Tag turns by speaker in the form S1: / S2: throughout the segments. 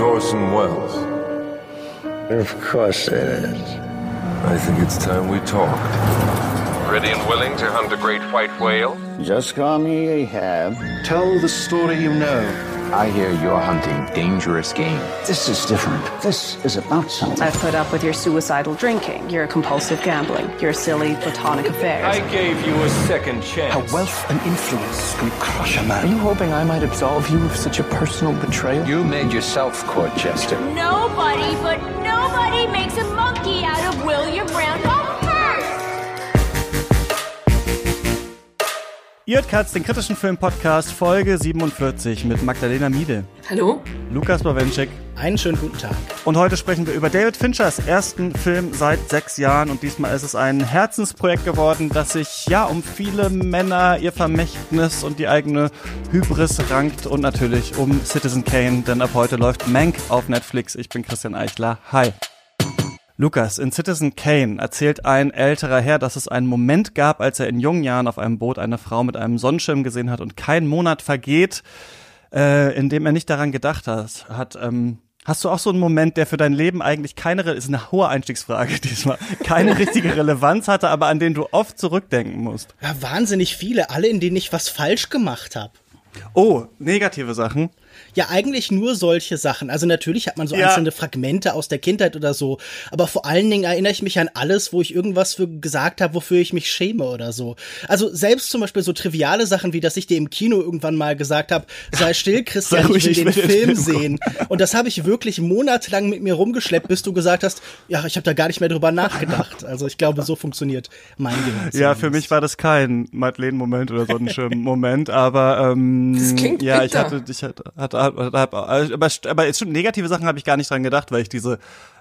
S1: Orson Welles?
S2: Of course it is.
S1: I think it's time we talked. Ready and willing to hunt a great white whale?
S2: Just call me Ahab.
S3: Tell the story you know.
S4: I hear you're hunting dangerous game.
S2: This is different. This is about something.
S5: I've put up with your suicidal drinking, your compulsive gambling, your silly platonic affairs.
S6: I gave you a second chance.
S3: How wealth and influence can crush a man.
S4: Are you hoping I might absolve you of such a personal betrayal?
S6: You made yourself court jester.
S7: Nobody but nobody makes a monkey out of William Randolph
S8: Ihr hört Katz, den kritischen Film-Podcast, Folge 47 mit Magdalena Miede,
S9: Hallo?
S8: Lukas Bawenschek
S10: Einen schönen guten Tag.
S8: und heute sprechen wir über David Finchers ersten Film seit sechs Jahren und diesmal ist es ein Herzensprojekt geworden, das sich ja um viele Männer, ihr Vermächtnis und die eigene Hybris rankt und natürlich um Citizen Kane, denn ab heute läuft Mank auf Netflix. Ich bin Christian Eichler. Hi. Lukas, in Citizen Kane erzählt ein älterer Herr, dass es einen Moment gab, als er in jungen Jahren auf einem Boot eine Frau mit einem Sonnenschirm gesehen hat und kein Monat vergeht, äh, in dem er nicht daran gedacht hat. hat ähm, hast du auch so einen Moment, der für dein Leben eigentlich keine, ist eine hohe Einstiegsfrage diesmal, keine richtige Relevanz hatte, aber an den du oft zurückdenken musst?
S10: Ja, wahnsinnig viele, alle, in denen ich was falsch gemacht habe.
S8: Oh, negative Sachen.
S10: Ja, eigentlich nur solche Sachen. Also natürlich hat man so
S8: Ja.
S10: einzelne Fragmente aus der Kindheit oder so, aber vor allen Dingen erinnere ich mich an alles, wo ich irgendwas für gesagt habe, wofür ich mich schäme oder so. Also selbst zum Beispiel so triviale Sachen wie, dass ich dir im Kino irgendwann mal gesagt habe, sei still, Christian,
S8: Sei ruhig,
S10: ich will
S8: ich
S10: den
S8: will den
S10: Film
S8: Film
S10: sehen. Und das habe ich wirklich monatelang mit mir rumgeschleppt, bis du gesagt hast, ja, ich habe da gar nicht mehr drüber nachgedacht. Also ich glaube, so funktioniert mein Gehirn.
S8: Ja, für mich war das kein Madeleine-Moment oder Sonnenschirm-Moment, aber ähm,
S9: Das klingt
S8: ja, ich
S9: bitter.
S8: hatte, ich hatte, hatte, hatte, aber, aber schon negative Sachen habe ich gar nicht dran gedacht, weil ich diese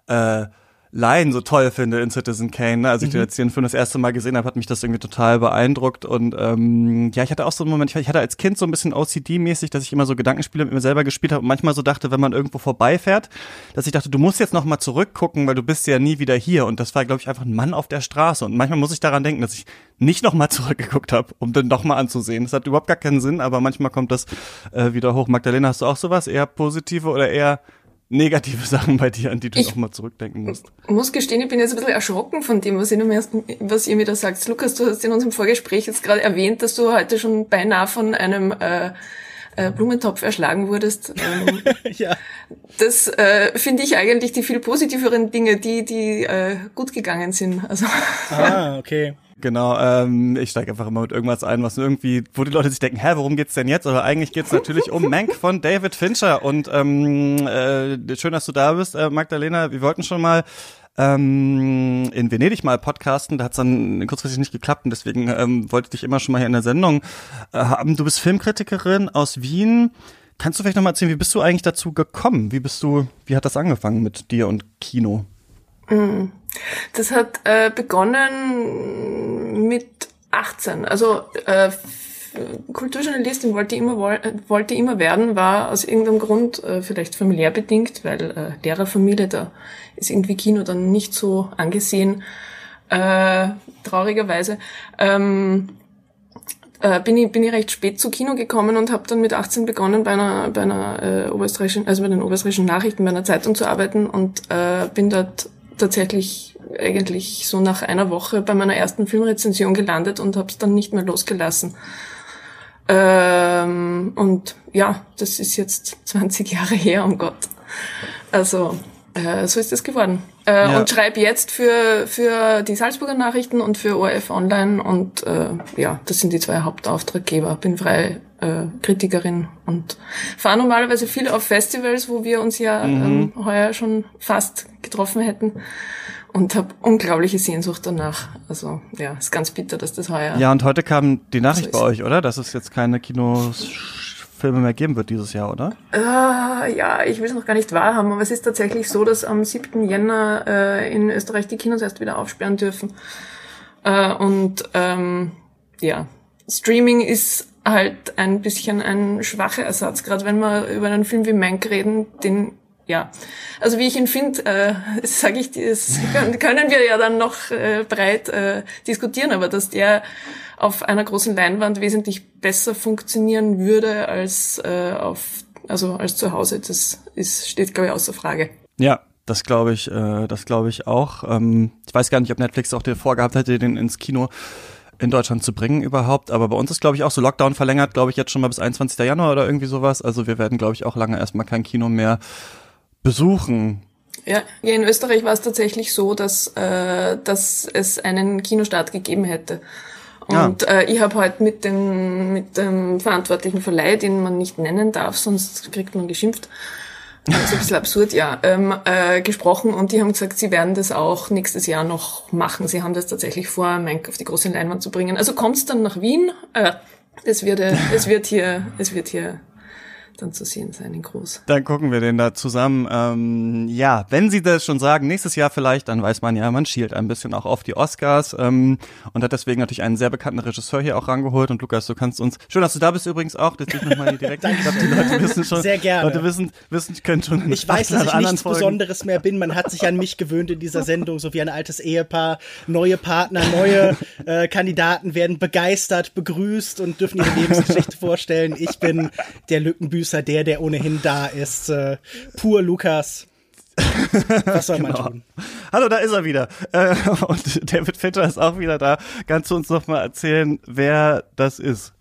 S8: äh, Line so toll finde in Citizen Kane. Ne? Als ich den jetzt den Film das erste Mal gesehen habe, hat mich das irgendwie total beeindruckt und ähm, ja, ich hatte auch so einen Moment, ich, hatte als Kind so ein bisschen OCD-mäßig, dass ich immer so Gedankenspiele mit mir selber gespielt habe und manchmal so dachte, wenn man irgendwo vorbeifährt, dass ich dachte, du musst jetzt noch mal zurückgucken, weil du bist ja nie wieder hier und das war, glaube ich, einfach ein Mann auf der Straße und manchmal muss ich daran denken, dass ich nicht noch mal zurückgeguckt habe, um den noch mal anzusehen. Das hat überhaupt gar keinen Sinn, aber manchmal kommt das äh, wieder hoch. Magdalena, hast du auch sowas? Eher positive oder eher negative Sachen bei dir, an die du
S9: Ich-
S8: noch mal zurückdenken musst?
S9: Muss gestehen, ich bin jetzt ein bisschen erschrocken von dem, was ihr, mir, was ihr mir da sagt. Lukas, du hast in unserem Vorgespräch jetzt gerade erwähnt, dass du heute schon beinahe von einem äh, äh, Blumentopf erschlagen wurdest. Ähm,
S10: Ja.
S9: das äh, finde ich eigentlich die viel positiveren Dinge, die, die äh, gut gegangen sind. Also
S10: Ah, okay.
S8: Genau, ähm, ich steige einfach immer mit irgendwas ein, was irgendwie, wo die Leute sich denken, hä, worum geht's denn jetzt? Aber eigentlich geht's natürlich um Mank von David Fincher. Und ähm, äh, schön, dass du da bist, äh, Magdalena. Wir wollten schon mal ähm, in Venedig mal podcasten, da hat's dann kurzfristig nicht geklappt und deswegen ähm, wollte ich dich immer schon mal hier in der Sendung äh, haben. Du bist Filmkritikerin aus Wien. Kannst du vielleicht noch mal erzählen, wie bist du eigentlich dazu gekommen? Wie bist du, wie hat das angefangen mit dir und Kino?
S9: Das hat äh, begonnen mit 18. Also äh, Kulturjournalistin wollte immer woll- wollte immer werden, war aus irgendeinem Grund äh, vielleicht familiär bedingt, weil äh, Lehrerfamilie da ist irgendwie Kino dann nicht so angesehen, äh, traurigerweise. Ähm, äh, bin ich bin ich recht spät zu Kino gekommen und habe dann mit 18 begonnen bei einer bei einer äh, oberösterreichischen also bei den oberösterreichischen Nachrichten bei einer Zeitung zu arbeiten und äh, bin dort tatsächlich eigentlich so nach einer Woche bei meiner ersten Filmrezension gelandet und habe es dann nicht mehr losgelassen. Ähm, und ja, das ist jetzt 20 Jahre her, um Gott. Also äh, so ist es geworden. Äh,
S8: Ja.
S9: Und schreibe jetzt für, für die Salzburger Nachrichten und für ORF Online und äh, ja, das sind die zwei Hauptauftraggeber. Bin freie äh, Kritikerin und fahre normalerweise viel auf Festivals, wo wir uns ja ähm, heuer schon fast getroffen hätten und habe unglaubliche Sehnsucht danach. Also ja, ist ganz bitter, dass das heuer
S8: Ja, und heute kam die Nachricht
S9: So
S8: bei euch, oder? Dass es jetzt keine Kinofilme mehr geben wird dieses Jahr, oder?
S9: Ah, ja, ich will es noch gar nicht wahrhaben, aber es ist tatsächlich so, dass am 7. Jänner äh, in Österreich die Kinos erst wieder aufsperren dürfen. Äh, und ähm, ja, Streaming ist halt ein bisschen ein schwacher Ersatz, gerade wenn wir über einen Film wie Mank reden, den ja, also wie ich ihn finde, äh, sage ich, das können, wir ja dann noch äh, breit äh, diskutieren, aber dass der auf einer großen Leinwand wesentlich besser funktionieren würde als äh, auf also als zu Hause. Das ist, steht, glaube ich, außer Frage.
S8: Ja, das glaube ich, äh, das glaube ich auch. Ähm, ich weiß gar nicht, ob Netflix auch den vorgehabt hätte, den ins Kino in Deutschland zu bringen überhaupt. Aber bei uns ist, glaube ich, auch so Lockdown verlängert, glaube ich, jetzt schon mal bis 21. Januar oder irgendwie sowas. Also wir werden, glaube ich, auch lange erstmal kein Kino mehr besuchen.
S9: Ja, ja in Österreich war es tatsächlich so, dass, äh, dass es einen Kinostart gegeben hätte. Und ja. äh, ich habe heute mit dem, mit dem verantwortlichen Verleih, den man nicht nennen darf, sonst kriegt man geschimpft, das ist ein bisschen absurd, ja, ähm, äh, gesprochen und die haben gesagt, sie werden das auch nächstes Jahr noch machen. Sie haben das tatsächlich vor, Mank auf die große Leinwand zu bringen. Also kommt's dann nach Wien. Äh, es wird, äh, es wird hier, es wird hier dann zu sehen sein in groß.
S8: Dann gucken wir den da zusammen. Ähm, ja, wenn Sie das schon sagen, nächstes Jahr vielleicht, dann weiß man ja, man schielt ein bisschen auch auf die Oscars ähm, und hat deswegen natürlich einen sehr bekannten Regisseur hier auch rangeholt. Und Lukas, du kannst uns, schön, dass du da bist übrigens auch, das ich nochmal direkt. ich glaube, die Leute wissen schon.
S10: Sehr gerne.
S8: Leute wissen, wissen können schon.
S10: Ich weiß, dass ich nichts Folgen. Besonderes mehr bin. Man hat sich an mich gewöhnt in dieser Sendung, so wie ein altes Ehepaar. Neue Partner, neue äh, Kandidaten werden begeistert, begrüßt und dürfen ihre Lebensgeschichte vorstellen. Ich bin der Lückenbüßer Producer, der, der ohnehin da ist. Äh, pur Lukas. Was soll man genau. tun?
S8: Hallo, da ist er wieder. Äh, und David Fincher ist auch wieder da. Kannst du uns noch mal erzählen, wer das ist?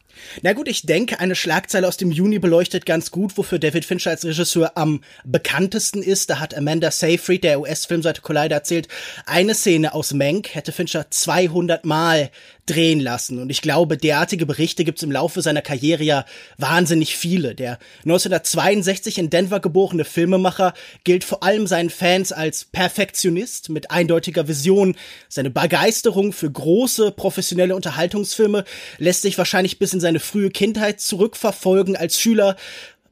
S10: Na gut, ich denke, eine Schlagzeile aus dem Juni beleuchtet ganz gut, wofür David Fincher als Regisseur am bekanntesten ist. Da hat Amanda Seyfried der US-Filmseite Collider erzählt, eine Szene aus Mank hätte Fincher 200 Mal drehen lassen. Und ich glaube, derartige Berichte gibt's im Laufe seiner Karriere ja wahnsinnig viele. Der 1962 in Denver geborene Filmemacher gilt vor allem seinen Fans als Perfektionist mit eindeutiger Vision. Seine Begeisterung für große professionelle Unterhaltungsfilme lässt sich wahrscheinlich bis in seine frühe Kindheit zurückverfolgen. Als Schüler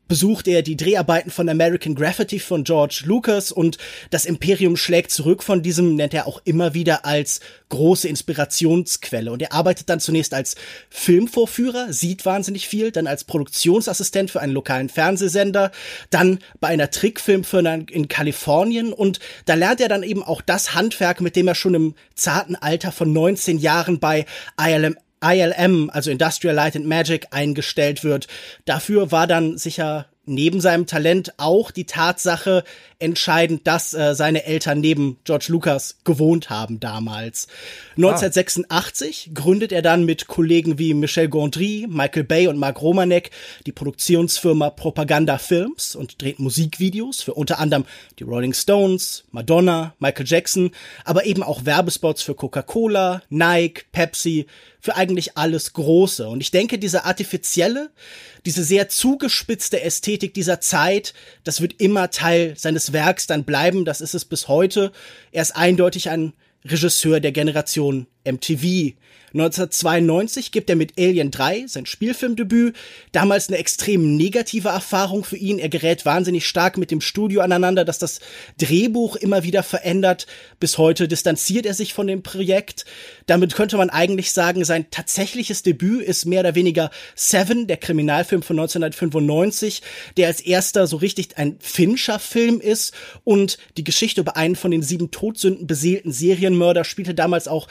S10: besucht er die Dreharbeiten von American Graffiti von George Lucas und das Imperium schlägt zurück von diesem nennt er auch immer wieder als große Inspirationsquelle. Und er arbeitet dann zunächst als Filmvorführer, sieht wahnsinnig viel, dann als Produktionsassistent für einen lokalen Fernsehsender, dann bei einer Trickfilmfirma in Kalifornien und da lernt er dann eben auch das Handwerk, mit dem er schon im zarten Alter von 19 Jahren bei ILM ILM, also Industrial Light and Magic, eingestellt wird. Dafür war dann sicher neben seinem Talent auch die Tatsache entscheidend, dass äh, seine Eltern neben George Lucas gewohnt haben damals. 1986 ah. gründet er dann mit Kollegen wie Michel Gondry, Michael Bay und Mark Romanek die Produktionsfirma Propaganda Films und dreht Musikvideos für unter anderem die Rolling Stones, Madonna, Michael Jackson, aber eben auch Werbespots für Coca-Cola, Nike, Pepsi, für eigentlich alles Große. Und ich denke, diese artifizielle, diese sehr zugespitzte Ästhetik dieser Zeit, das wird immer Teil seines Werks dann bleiben. Das ist es bis heute. Er ist eindeutig ein Regisseur der Generation MTV. 1992 gibt er mit Alien 3 sein Spielfilmdebüt. Damals eine extrem negative Erfahrung für ihn. Er gerät wahnsinnig stark mit dem Studio aneinander, das das Drehbuch immer wieder verändert. Bis heute distanziert er sich von dem Projekt. Damit könnte man eigentlich sagen, sein tatsächliches Debüt ist mehr oder weniger Seven, der Kriminalfilm von 1995, der als erster so richtig ein Fincher-Film ist und die Geschichte über einen von den sieben Todsünden beseelten Serienmörder spielte damals auch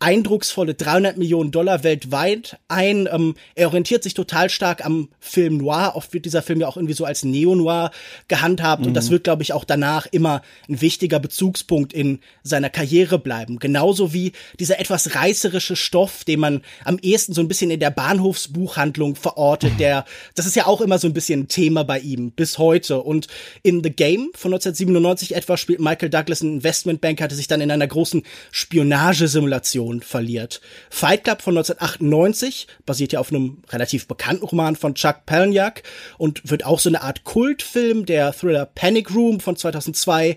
S10: eindrucksvolle 300 Millionen Dollar weltweit ein. Ähm, er orientiert sich total stark am Film Noir. Oft wird dieser Film ja auch irgendwie so als Neo-Noir gehandhabt. Mhm. Und das mhm. wird, glaube ich, auch danach immer ein wichtiger Bezugspunkt in seiner Karriere bleiben. Genauso wie dieser etwas reißerische Stoff, den man am ehesten so ein bisschen in der Bahnhofsbuchhandlung verortet. Der, das ist ja auch immer so ein bisschen ein Thema bei ihm bis heute. Und in The Game von 1997 etwa spielt Michael Douglas ein Investmentbank, hatte sich dann in einer großen Spionagesimulation Person verliert. Fight Club von 1998 basiert ja auf einem relativ bekannten Roman von Chuck Palahniuk und wird auch so eine Art Kultfilm. Der Thriller Panic Room von 2002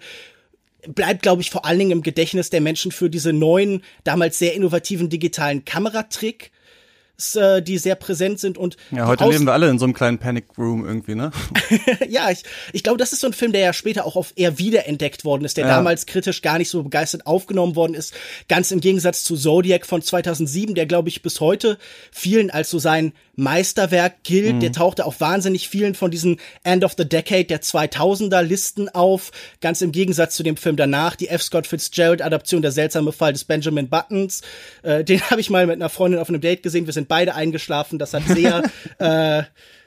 S10: bleibt, glaube ich, vor allen Dingen im Gedächtnis der Menschen für diese neuen, damals sehr innovativen digitalen Kameratrick äh, die sehr präsent sind und
S8: ja heute leben wir alle in so einem kleinen Panic Room irgendwie ne?
S10: Ja ich, ich glaube das ist so ein Film der ja später auch auf eher wiederentdeckt worden ist der ja. damals kritisch gar nicht so begeistert aufgenommen worden ist. Ganz im Gegensatz zu Zodiac von 2007 der glaube ich bis heute vielen als so sein Meisterwerk gilt. Mhm. der tauchte auf wahnsinnig vielen von diesen End of the Decade der 2000er Listen auf. Ganz im Gegensatz zu dem Film danach die F. Scott Fitzgerald Adaption der seltsame Fall des Benjamin Buttons. Äh, den habe ich mal mit einer Freundin auf einem Date gesehen. Wir sind beide eingeschlafen. Das hat sehr, äh,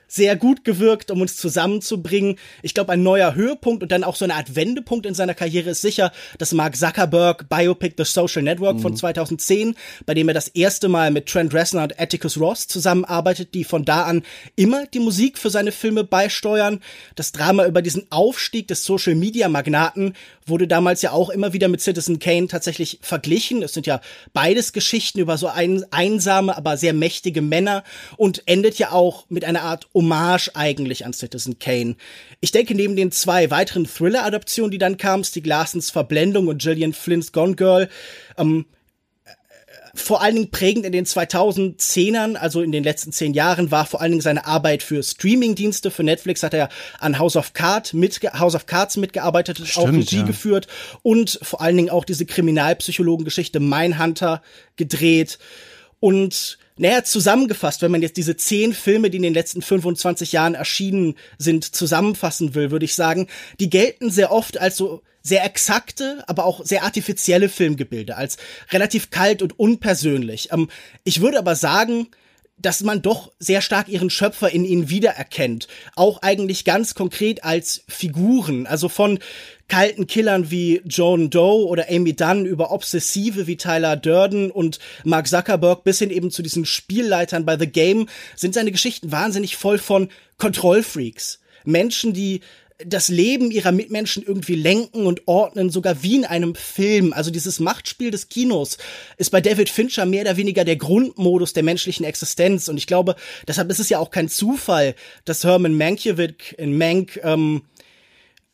S10: sehr gut gewirkt, um uns zusammenzubringen. Ich glaube, ein neuer Höhepunkt und dann auch so eine Art Wendepunkt in seiner Karriere ist sicher das Mark Zuckerberg Biopic The Social Network mhm. von 2010, bei dem er das erste Mal mit Trent Reznor und Atticus Ross zusammenarbeitet, die von da an immer die Musik für seine Filme beisteuern. Das Drama über diesen Aufstieg des Social Media Magnaten wurde damals ja auch immer wieder mit Citizen Kane tatsächlich verglichen. Es sind ja beides Geschichten über so ein, einsame, aber sehr mächtige Männer und endet ja auch mit einer Art Hommage eigentlich an Citizen Kane. Ich denke, neben den zwei weiteren Thriller-Adaptionen, die dann kamen, Stieg Larsens Verblendung und Gillian Flynn's Gone Girl, ähm, vor allen Dingen prägend in den 2010ern, also in den letzten zehn Jahren, war vor allen Dingen seine Arbeit für Streamingdienste. Für Netflix hat er an House of Cards, mitge House of Cards mitgearbeitet, Stimmt, auch Regie ja. geführt und vor allen Dingen auch diese Kriminalpsychologengeschichte Mindhunter gedreht. Und naja, zusammengefasst, wenn man jetzt diese zehn Filme, die in den letzten 25 Jahren erschienen sind, zusammenfassen will, würde ich sagen, die gelten sehr oft als so sehr exakte, aber auch sehr artifizielle Filmgebilde, als relativ kalt und unpersönlich. Ähm, ich würde aber sagen, dass man doch sehr stark ihren Schöpfer in ihnen wiedererkennt. Auch eigentlich ganz konkret als Figuren. Also von kalten Killern wie Joan Doe oder Amy Dunn über Obsessive wie Tyler Durden und Mark Zuckerberg bis hin eben zu diesen Spielleitern bei The Game sind seine Geschichten wahnsinnig voll von Kontrollfreaks. Menschen, die das Leben ihrer Mitmenschen irgendwie lenken und ordnen, sogar wie in einem Film. Also dieses Machtspiel des Kinos ist bei David Fincher mehr oder weniger der Grundmodus der menschlichen Existenz. Und ich glaube, deshalb ist es ja auch kein Zufall, dass Herman Mankiewicz in Mank ähm,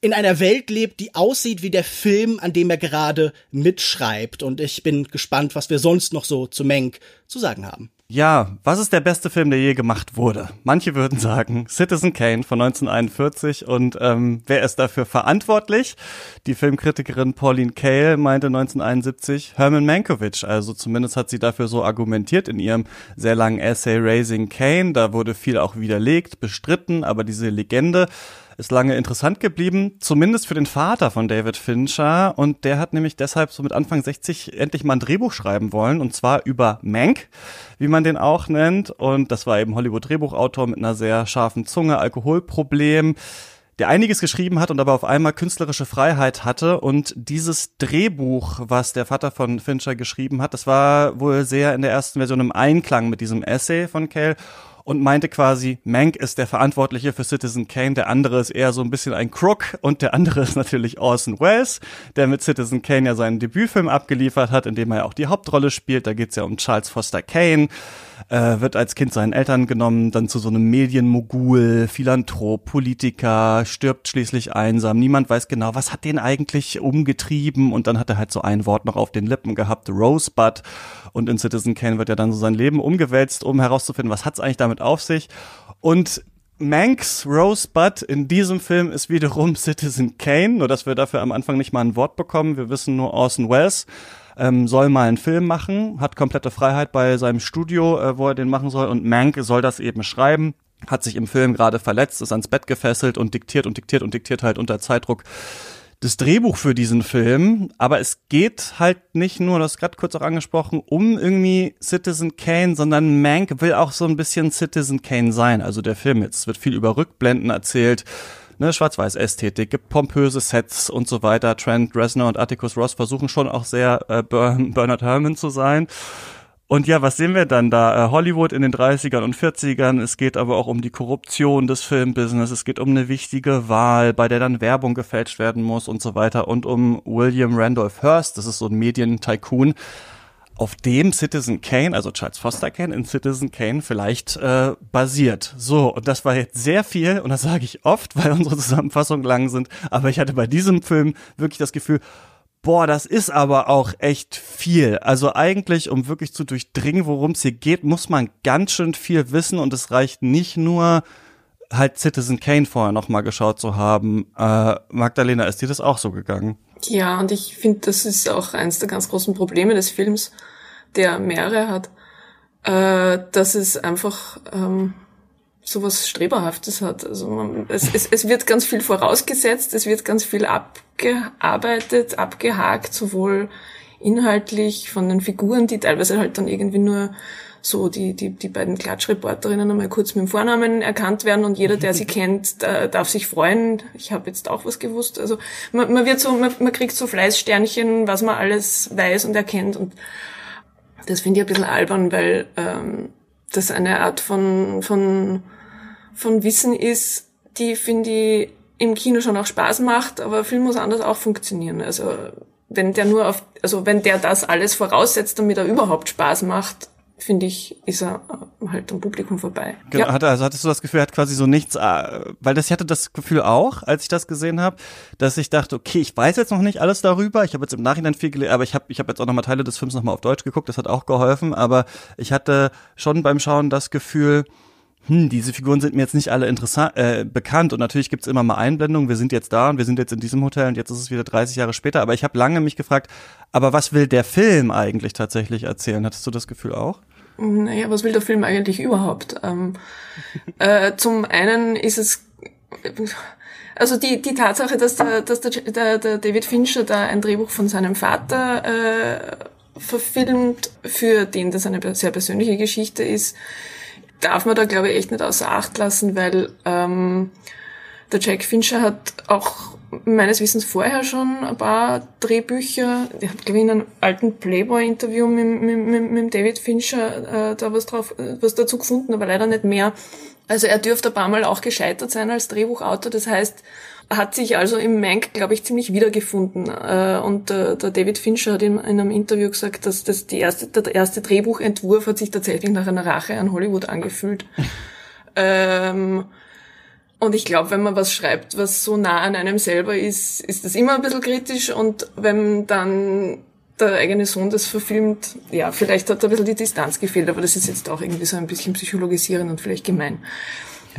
S10: in einer Welt lebt, die aussieht wie der Film, an dem er gerade mitschreibt. Und ich bin gespannt, was wir sonst noch so zu Mank zu sagen haben.
S8: Ja, was ist der beste Film, der je gemacht wurde? Manche würden sagen Citizen Kane von 1941 und ähm, wer ist dafür verantwortlich? Die Filmkritikerin Pauline Kael meinte 1971 Herman Mankiewicz, also zumindest hat sie dafür so argumentiert in ihrem sehr langen Essay Raising Kane, da wurde viel auch widerlegt, bestritten, aber diese Legende ist lange interessant geblieben, zumindest für den Vater von David Fincher. Und der hat nämlich deshalb so mit Anfang 60 endlich mal ein Drehbuch schreiben wollen, und zwar über Mank, wie man den auch nennt. Und das war eben Hollywood-Drehbuchautor mit einer sehr scharfen Zunge, Alkoholproblem der einiges geschrieben hat und aber auf einmal künstlerische Freiheit hatte. Und dieses Drehbuch, was der Vater von Fincher geschrieben hat, das war wohl sehr in der ersten Version im Einklang mit diesem Essay von Cale und meinte quasi, Mank ist der Verantwortliche für Citizen Kane, der andere ist eher so ein bisschen ein Crook und der andere ist natürlich Orson Welles, der mit Citizen Kane ja seinen Debütfilm abgeliefert hat, in dem er ja auch die Hauptrolle spielt. Da geht's ja um Charles Foster Kane, äh, wird als Kind seinen Eltern genommen, dann zu so einem Medienmogul, Philanthrop, Politiker, stirbt schließlich einsam. Niemand weiß genau, was hat den eigentlich umgetrieben und dann hat er halt so ein Wort noch auf den Lippen gehabt, Rosebud. Und in Citizen Kane wird ja dann so sein Leben umgewälzt, um herauszufinden, was hat's eigentlich damit auf sich. Und Manx Rosebud in diesem Film ist wiederum Citizen Kane, nur dass wir dafür am Anfang nicht mal ein Wort bekommen. Wir wissen nur Orson Welles ähm, soll mal einen Film machen, hat komplette Freiheit bei seinem Studio, äh, wo er den machen soll und Mank soll das eben schreiben hat sich im Film gerade verletzt, ist ans Bett gefesselt und diktiert und diktiert und diktiert halt unter Zeitdruck das Drehbuch für diesen Film, aber es geht halt nicht nur, das gerade kurz auch angesprochen, um irgendwie Citizen Kane, sondern Mank will auch so ein bisschen Citizen Kane sein. Also der Film jetzt wird viel über Rückblenden erzählt, ne, Schwarz-Weiß-Ästhetik, gibt pompöse Sets und so weiter. Trent Reznor und Atticus Ross versuchen schon auch sehr äh, Bernard Herrmann zu sein. Und ja, was sehen wir dann da? Äh, Hollywood in den 30ern und 40ern. Es geht aber auch um die Korruption des Filmbusiness. Es geht um eine wichtige Wahl, bei der dann Werbung gefälscht werden muss und so weiter. Und um William Randolph Hearst. Das ist so ein Medientycoon auf dem Citizen Kane, also Charles Foster Kane in Citizen Kane vielleicht äh, basiert. So, und das war jetzt sehr viel und das sage ich oft, weil unsere Zusammenfassungen lang sind, aber ich hatte bei diesem Film wirklich das Gefühl, Boah, das ist aber auch echt viel. Also eigentlich, um wirklich zu durchdringen, worum es hier geht, muss man ganz schön viel wissen und es reicht nicht nur, halt Citizen Kane vorher nochmal geschaut zu haben. Äh, Magdalena, ist dir das auch so gegangen?
S9: Ja, und ich finde, das ist auch eines der ganz großen Probleme des Films, der mehrere hat, äh, dass es einfach ähm, sowas Streberhaftes hat. Also man, es, es, es wird ganz viel vorausgesetzt, es wird ganz viel abgearbeitet, abgehakt, sowohl inhaltlich von den Figuren, die teilweise halt dann irgendwie nur so die, die, die beiden Klatschreporterinnen einmal kurz mit dem Vornamen erkannt werden und jeder, der sie kennt, darf sich freuen. Ich habe jetzt auch was gewusst. Also man, man wird so, man, man kriegt so Fleißsternchen, was man alles weiß und erkennt und das finde ich ein bisschen albern, weil ähm, das eine Art von, von, von Wissen ist, die finde ich im Kino schon auch Spaß macht, aber Film muss anders auch funktionieren. Also wenn der nur auf, also wenn der das alles voraussetzt, damit er überhaupt Spaß macht, finde ich, ist er halt am Publikum vorbei.
S8: Genau, ja. hatte, also hattest du das Gefühl, er hat quasi so nichts, äh, weil das ich hatte das Gefühl auch, als ich das gesehen habe, dass ich dachte, okay, ich weiß jetzt noch nicht alles darüber, ich habe jetzt im Nachhinein viel gelesen, aber ich habe ich hab jetzt auch nochmal Teile des Films nochmal auf Deutsch geguckt, das hat auch geholfen, aber ich hatte schon beim Schauen das Gefühl, hm, diese Figuren sind mir jetzt nicht alle interessant, äh, bekannt und natürlich gibt's immer mal Einblendungen, wir sind jetzt da und wir sind jetzt in diesem Hotel und jetzt ist es wieder 30 Jahre später, aber ich habe lange mich gefragt, aber was will der Film eigentlich tatsächlich erzählen? Hattest du das Gefühl auch?
S9: Naja, was will der Film eigentlich überhaupt? Ähm, äh, zum einen ist es, also die, die Tatsache, dass, der, dass der, der, der David Fincher da ein Drehbuch von seinem Vater äh, verfilmt, für den das eine sehr persönliche Geschichte ist, darf man da, glaube ich, echt nicht außer Acht lassen, weil ähm, der Jack Fincher hat auch meines Wissens vorher schon ein paar Drehbücher. Ich habe, glaube ich, in einem alten Playboy-Interview mit, mit, mit, mit David Fincher äh, da was drauf, äh, was dazu gefunden, aber leider nicht mehr. Also er dürfte ein paar Mal auch gescheitert sein als Drehbuchautor. Das heißt, hat sich also im Mank, glaube ich, ziemlich wiedergefunden. Äh, und der, der David Fincher hat in, in einem Interview gesagt, dass das die erste, der erste Drehbuchentwurf hat sich tatsächlich nach einer Rache an Hollywood angefühlt. ähm, und ich glaube, wenn man was schreibt, was so nah an einem selber ist, ist das immer ein bisschen kritisch. Und wenn dann der eigene Sohn das verfilmt, ja, vielleicht hat da ein bisschen die Distanz gefehlt, aber das ist jetzt auch irgendwie so ein bisschen psychologisierend und vielleicht gemein.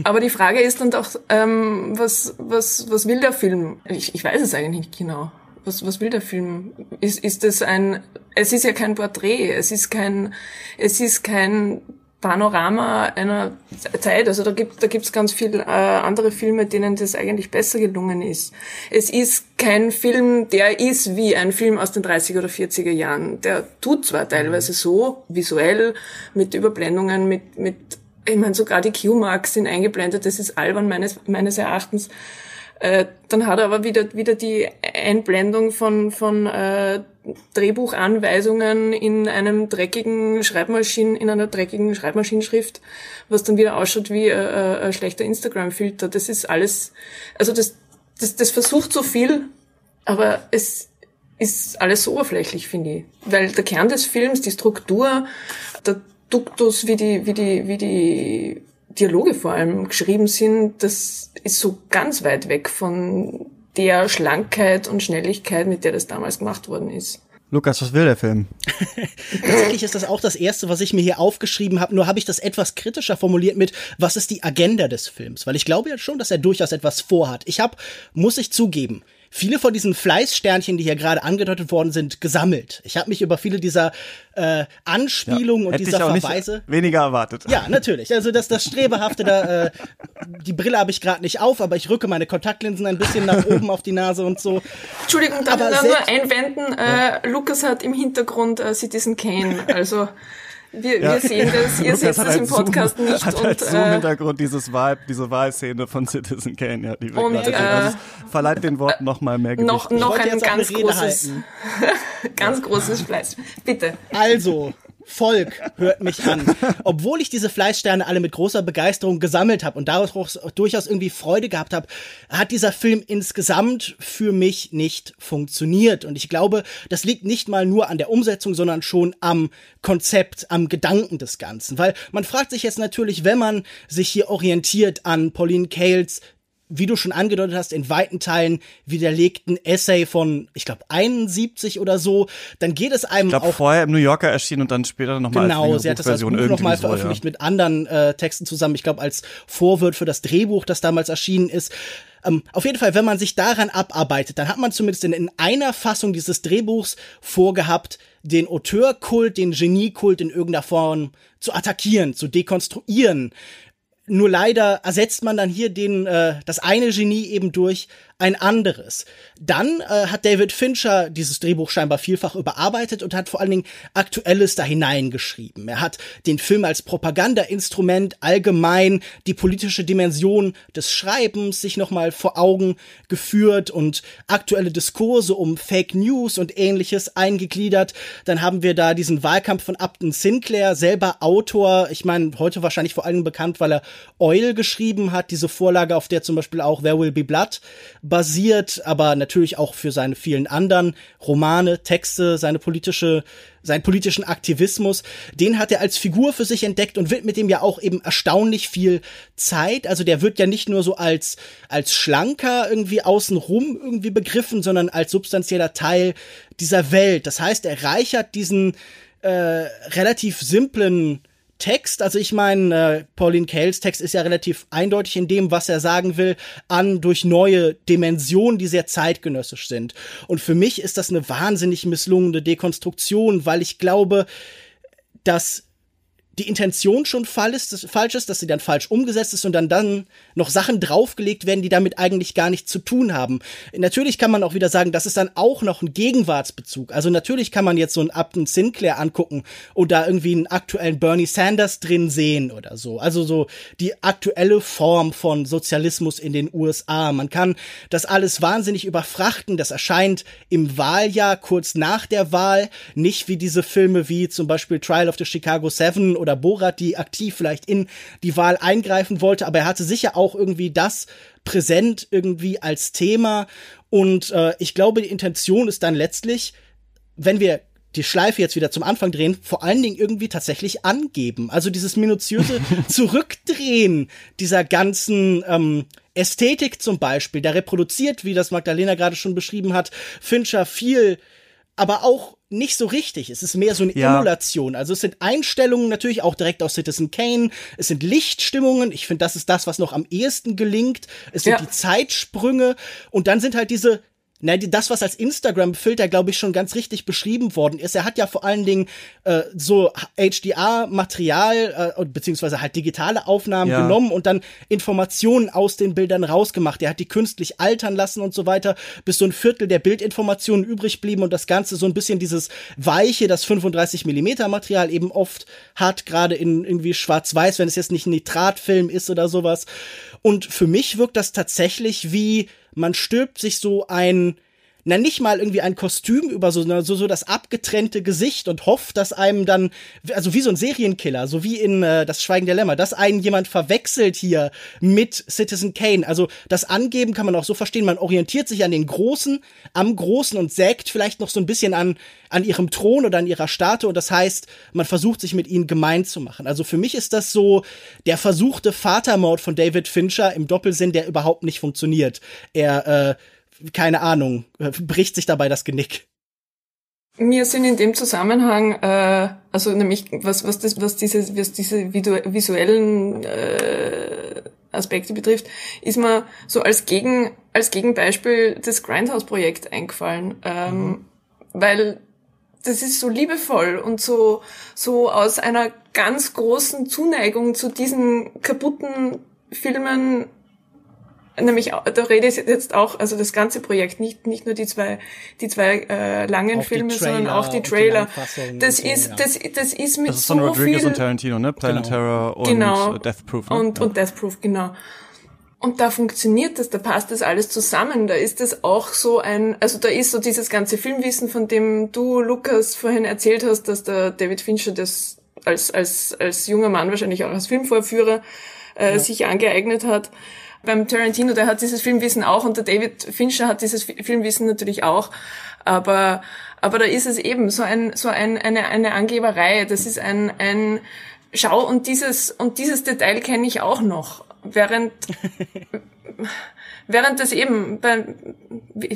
S9: Aber die Frage ist dann doch, ähm, was, was, was will der Film? Ich, ich weiß es eigentlich nicht genau. Was, was will der Film? Ist, ist das ein, es ist ja kein Porträt, es ist kein, es ist kein Panorama einer Zeit. Also da gibt da gibt's ganz viel äh, andere Filme, denen das eigentlich besser gelungen ist. Es ist kein Film, der ist wie ein Film aus den 30er oder 40er Jahren. Der tut zwar teilweise so visuell mit Überblendungen, mit mit ich meine sogar die Q-Marks sind eingeblendet. Das ist albern meines meines Erachtens. Äh, dann hat er aber wieder wieder die Einblendung von von äh, Drehbuchanweisungen in einem dreckigen Schreibmaschinen, in einer dreckigen Schreibmaschinenschrift, was dann wieder ausschaut wie äh, äh, ein schlechter Instagram-Filter. Das ist alles, also das, das, das versucht so viel, aber es ist alles so oberflächlich, finde ich. Weil der Kern des Films, die Struktur, der Duktus, wie die, wie die, wie die Dialoge vor allem geschrieben sind, das ist so ganz weit weg von der Schlankheit und Schnelligkeit, mit der das damals gemacht worden ist.
S8: Lukas, was will der Film?
S10: Tatsächlich ist das auch das erste, was ich mir hier aufgeschrieben habe. Nur habe ich das etwas kritischer formuliert mit, was ist die Agenda des Films? Weil ich glaube ja schon, dass er durchaus etwas vorhat. Ich habe, muss ich zugeben, viele von diesen Fleißsternchen, die hier gerade angedeutet worden sind, gesammelt. Ich habe mich über viele dieser äh, Anspielungen ja, und dieser Verweise
S8: weniger erwartet.
S10: Ja, natürlich. Also das das strebehafte da äh, die Brille habe ich gerade nicht auf, aber ich rücke meine Kontaktlinsen ein bisschen nach oben auf die Nase und so.
S9: Entschuldigung, darf ich da nur einwenden? Äh, Lukas hat im Hintergrund äh, Citizen Kane, also wir, ja. wir sehen das, ihr seht das im Podcast
S8: Zoom,
S9: nicht.
S8: Hat und, halt so im Hintergrund dieses Vibe, diese Wahlszene von Citizen Kane, ja, die wir und, äh, also verleiht den Worten noch mal mehr Gewicht.
S9: Noch, noch ein ganz großes, ganz großes Fleiß. Bitte.
S10: Also, Volk hört mich an. Obwohl ich diese Fleißsterne alle mit großer Begeisterung gesammelt habe und daraus durchaus irgendwie Freude gehabt habe, hat dieser Film insgesamt für mich nicht funktioniert. Und ich glaube, das liegt nicht mal nur an der Umsetzung, sondern schon am Konzept, am Gedanken des Ganzen. Weil man fragt sich jetzt natürlich, wenn man sich hier orientiert an Pauline Kaels wie du schon angedeutet hast, in weiten Teilen widerlegten Essay von, ich glaube, 71 oder so, dann geht es einem
S8: ich glaub,
S10: auch
S8: vorher im New Yorker erschienen und dann später nochmal
S10: genau, als sie hat das als Buch nochmal so, veröffentlicht ja. mit anderen äh, Texten zusammen. Ich glaube, als Vorwort für das Drehbuch, das damals erschienen ist. Ähm, auf jeden Fall, wenn man sich daran abarbeitet, dann hat man zumindest in, in einer Fassung dieses Drehbuchs vorgehabt, den Auteurkult, den Geniekult in irgendeiner Form zu attackieren, zu dekonstruieren. Nur leider ersetzt man dann hier den, äh, das eine Genie eben durch ein anderes. Dann äh, hat David Fincher dieses Drehbuch scheinbar vielfach überarbeitet und hat vor allen Dingen Aktuelles da hineingeschrieben. Er hat den Film als Propagandainstrument allgemein die politische Dimension des Schreibens sich nochmal vor Augen geführt und aktuelle Diskurse um Fake News und ähnliches eingegliedert. Dann haben wir da diesen Wahlkampf von Upton Sinclair, selber Autor. Ich meine, heute wahrscheinlich vor allem bekannt, weil er Oil geschrieben hat, diese Vorlage, auf der zum Beispiel auch There Will Be Blood basiert, aber natürlich auch für seine vielen anderen Romane, Texte, seine politische seinen politischen Aktivismus, den hat er als Figur für sich entdeckt und widmet dem ja auch eben erstaunlich viel Zeit. Also der wird ja nicht nur so als, als schlanker irgendwie außenrum irgendwie begriffen, sondern als substanzieller Teil dieser Welt. Das heißt, er reichert diesen äh, relativ simplen Text, also ich meine, äh, Pauline Kaels Text ist ja relativ eindeutig in dem, was er sagen will, an durch neue Dimensionen, die sehr zeitgenössisch sind. Und für mich ist das eine wahnsinnig misslungene Dekonstruktion, weil ich glaube, dass die Intention schon falsch ist, falsch ist, dass sie dann falsch umgesetzt ist und dann dann noch Sachen draufgelegt werden, die damit eigentlich gar nichts zu tun haben. Natürlich kann man auch wieder sagen, das ist dann auch noch ein Gegenwartsbezug. Also natürlich kann man jetzt so einen Upton Sinclair angucken und da irgendwie einen aktuellen Bernie Sanders drin sehen oder so. Also so die aktuelle Form von Sozialismus in den USA. Man kann das alles wahnsinnig überfrachten. Das erscheint im Wahljahr kurz nach der Wahl, nicht wie diese Filme wie zum Beispiel Trial of the Chicago Seven oder Borat, die aktiv vielleicht in die Wahl eingreifen wollte, aber er hatte sicher auch irgendwie das präsent irgendwie als Thema und äh, ich glaube, die Intention ist dann letztlich, wenn wir die Schleife jetzt wieder zum Anfang drehen, vor allen Dingen irgendwie tatsächlich angeben. Also dieses minutiöse Zurückdrehen dieser ganzen ähm, Ästhetik zum Beispiel, da reproduziert, wie das Magdalena gerade schon beschrieben hat, Fincher viel, aber auch nicht so richtig. Es ist mehr so eine ja. Emulation. Also es sind Einstellungen natürlich auch direkt aus Citizen Kane. Es sind Lichtstimmungen. Ich finde, das ist das, was noch am ehesten gelingt. Es sind ja. die Zeitsprünge. Und dann sind halt diese na, das, was als Instagram-Filter, glaube ich, schon ganz richtig beschrieben worden ist. Er hat ja vor allen Dingen äh, so HDR-Material, äh, beziehungsweise halt digitale Aufnahmen ja. genommen und dann Informationen aus den Bildern rausgemacht. Er hat die künstlich altern lassen und so weiter, bis so ein Viertel der Bildinformationen übrig blieben und das Ganze so ein bisschen dieses weiche, das 35 Millimeter Material eben oft hat, gerade in irgendwie schwarz-weiß, wenn es jetzt nicht ein Nitratfilm ist oder sowas. Und für mich wirkt das tatsächlich wie man stülpt sich so ein, na nicht mal irgendwie ein Kostüm über so, so, so das abgetrennte Gesicht und hofft, dass einem dann, also wie so ein Serienkiller, so wie in äh, Das Schweigen der Lämmer, dass einen jemand verwechselt hier mit Citizen Kane. Also das Angeben kann man auch so verstehen, man orientiert sich an den Großen, am Großen und sägt vielleicht noch so ein bisschen an, an ihrem Thron oder an ihrer Statue und das heißt, man versucht sich mit ihnen gemein zu machen. Also für mich ist das so der versuchte Vatermord von David Fincher im Doppelsinn, der überhaupt nicht funktioniert. Er, äh, keine Ahnung, äh, bricht sich dabei das Genick.
S9: Mir sind in dem Zusammenhang, äh, also nämlich was was das was diese was diese visuellen äh, Aspekte betrifft, ist mir so als Gegen als Gegenbeispiel das Grindhouse-Projekt eingefallen, ähm, mhm. weil das ist so liebevoll und so so aus einer ganz großen Zuneigung zu diesen kaputten Filmen nämlich da rede ich jetzt auch also das ganze Projekt nicht nicht nur die zwei die zwei äh, langen auch Filme sondern auch die Trailer das ist ja. das das ist mit das ist von so Rodriguez viel,
S8: und Tarantino ne Planet genau. Terror und
S9: genau.
S8: Death Proof ne?
S9: und ja. und Death Proof genau und da funktioniert das, da passt das alles zusammen. Da ist das auch so ein, also da ist so dieses ganze Filmwissen, von dem du, Lukas, vorhin erzählt hast, dass der David Fincher das als, als, als junger Mann wahrscheinlich auch als Filmvorführer äh, ja. sich angeeignet hat beim Tarantino, der hat dieses Filmwissen auch und der David Fincher hat dieses Filmwissen natürlich auch. Aber, aber da ist es eben so ein, so ein, eine, eine Angeberei. Das ist ein, ein, schau und dieses, und dieses Detail kenne ich auch noch. Während, während das eben, bei,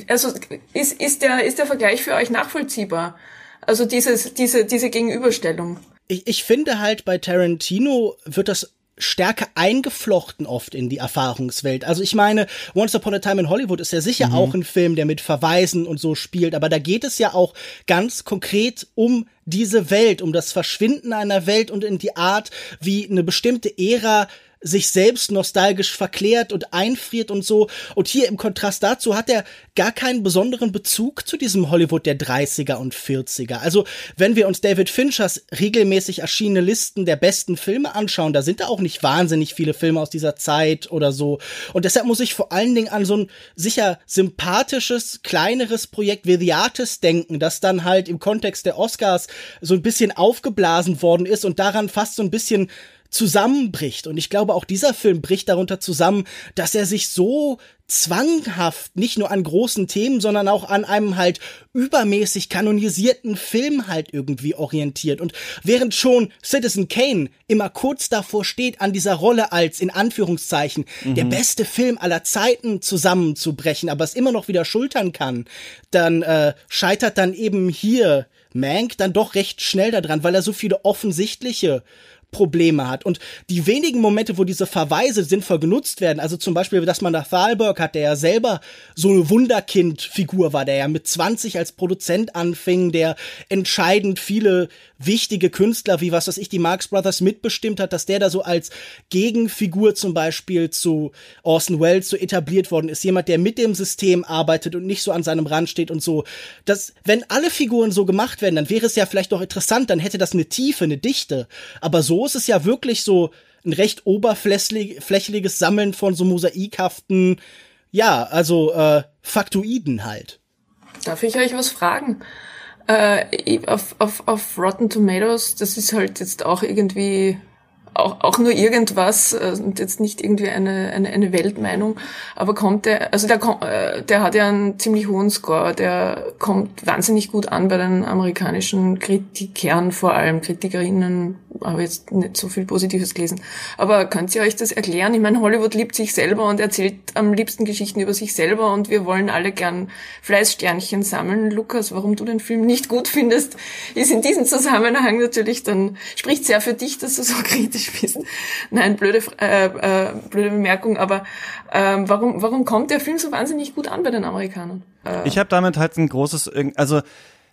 S9: also ist, ist der, ist der Vergleich für euch nachvollziehbar? Also dieses, diese, diese Gegenüberstellung.
S10: Ich, ich finde halt bei Tarantino wird das stärker eingeflochten oft in die Erfahrungswelt. Also ich meine, Once Upon a Time in Hollywood ist ja sicher mhm. auch ein Film, der mit Verweisen und so spielt, aber da geht es ja auch ganz konkret um diese Welt, um das Verschwinden einer Welt und in die Art, wie eine bestimmte Ära sich selbst nostalgisch verklärt und einfriert und so. Und hier im Kontrast dazu hat er gar keinen besonderen Bezug zu diesem Hollywood der 30er und 40er. Also, wenn wir uns David Finchers regelmäßig erschienene Listen der besten Filme anschauen, da sind da auch nicht wahnsinnig viele Filme aus dieser Zeit oder so. Und deshalb muss ich vor allen Dingen an so ein sicher sympathisches, kleineres Projekt wie The Artist denken, das dann halt im Kontext der Oscars so ein bisschen aufgeblasen worden ist und daran fast so ein bisschen zusammenbricht. Und ich glaube, auch dieser Film bricht darunter zusammen, dass er sich so zwanghaft nicht nur an großen Themen, sondern auch an einem halt übermäßig kanonisierten Film halt irgendwie orientiert. Und während schon Citizen Kane immer kurz davor steht, an dieser Rolle als in Anführungszeichen mhm. der beste Film aller Zeiten zusammenzubrechen, aber es immer noch wieder schultern kann, dann äh, scheitert dann eben hier Mank dann doch recht schnell daran, weil er so viele offensichtliche Probleme hat. Und die wenigen Momente, wo diese Verweise sinnvoll genutzt werden, also zum Beispiel, dass man da Thalberg hat, der ja selber so eine Wunderkind-Figur war, der ja mit 20 als Produzent anfing, der entscheidend viele wichtige Künstler, wie was weiß ich, die Marx Brothers mitbestimmt hat, dass der da so als Gegenfigur zum Beispiel zu Orson Welles so etabliert worden ist. Jemand, der mit dem System arbeitet und nicht so an seinem Rand steht und so. Das, wenn alle Figuren so gemacht werden, dann wäre es ja vielleicht doch interessant, dann hätte das eine Tiefe, eine Dichte. Aber so ist es ja wirklich so ein recht oberflächliches Sammeln von so mosaikhaften, ja, also äh, Faktoiden halt.
S9: Darf ich euch was fragen? Äh, auf, auf, auf Rotten Tomatoes, das ist halt jetzt auch irgendwie auch, auch nur irgendwas äh, und jetzt nicht irgendwie eine, eine, eine Weltmeinung, aber kommt der, also der, äh, der hat ja einen ziemlich hohen Score, der kommt wahnsinnig gut an bei den amerikanischen Kritikern, vor allem Kritikerinnen, habe jetzt nicht so viel Positives gelesen. Aber könnt ihr euch das erklären? Ich meine, Hollywood liebt sich selber und erzählt am liebsten Geschichten über sich selber und wir wollen alle gern Fleißsternchen sammeln. Lukas, warum du den Film nicht gut findest, ist in diesem Zusammenhang natürlich dann, spricht sehr für dich, dass du so kritisch bist. Nein, blöde, äh, äh, blöde Bemerkung, aber äh, warum, warum kommt der Film so wahnsinnig gut an bei den Amerikanern?
S8: Äh, ich habe damit halt ein großes, also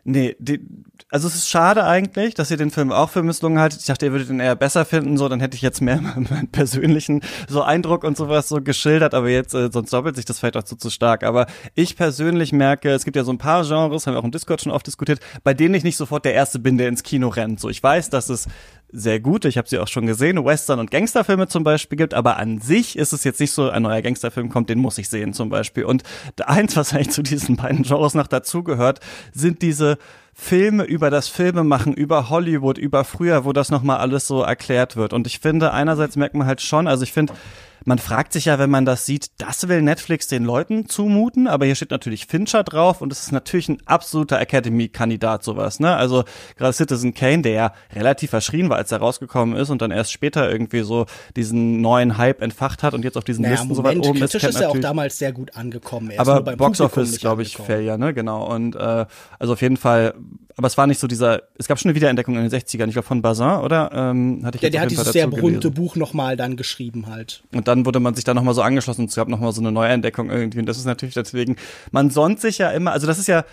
S8: Nee, die, also es ist schade eigentlich, dass ihr den Film auch für misslungen haltet. Ich dachte, ihr würdet ihn eher besser finden, so dann hätte ich jetzt mehr meinen persönlichen so Eindruck und sowas so geschildert, aber jetzt äh, sonst doppelt sich das vielleicht auch zu, zu stark. Aber ich persönlich merke, es gibt ja so ein paar Genres, haben wir auch im Discord schon oft diskutiert, bei denen ich nicht sofort der erste bin, der ins Kino rennt. So, ich weiß, dass es sehr gute, ich habe sie auch schon gesehen, Western- und Gangsterfilme zum Beispiel gibt, aber an sich ist es jetzt nicht so, ein neuer Gangsterfilm kommt, den muss ich sehen zum Beispiel. Und eins, was eigentlich zu diesen beiden Genres noch dazugehört, sind diese Filme über das Filmemachen, über Hollywood, über früher, wo das nochmal alles so erklärt wird. Und ich finde, einerseits merkt man halt schon, also ich finde, man fragt sich ja, wenn man das sieht, das will Netflix den Leuten zumuten, aber hier steht natürlich Fincher drauf und es ist natürlich ein absoluter Academy-Kandidat, sowas, ne? Also gerade Citizen Kane, der ja relativ verschrien war, als er rausgekommen ist und dann erst später irgendwie so diesen neuen Hype entfacht hat und jetzt auf diesen naja, Listen
S10: Moment,
S8: so weit oben
S10: ist. ist ja auch damals sehr gut angekommen.
S8: Er aber Box Office, glaube ich, Failure, ne? Genau. Und äh, also auf jeden Fall aber es war nicht so dieser, es gab schon eine Wiederentdeckung in den 60ern, ich glaube von Bazin, oder? Ähm, hatte ich
S10: ja, der hat dieses sehr berühmte gelesen. Buch nochmal dann geschrieben halt.
S8: Und dann wurde man sich da nochmal so angeschlossen und es gab nochmal so eine Neuentdeckung irgendwie. Und das ist natürlich deswegen, man sonnt sich ja immer, also das ist ja,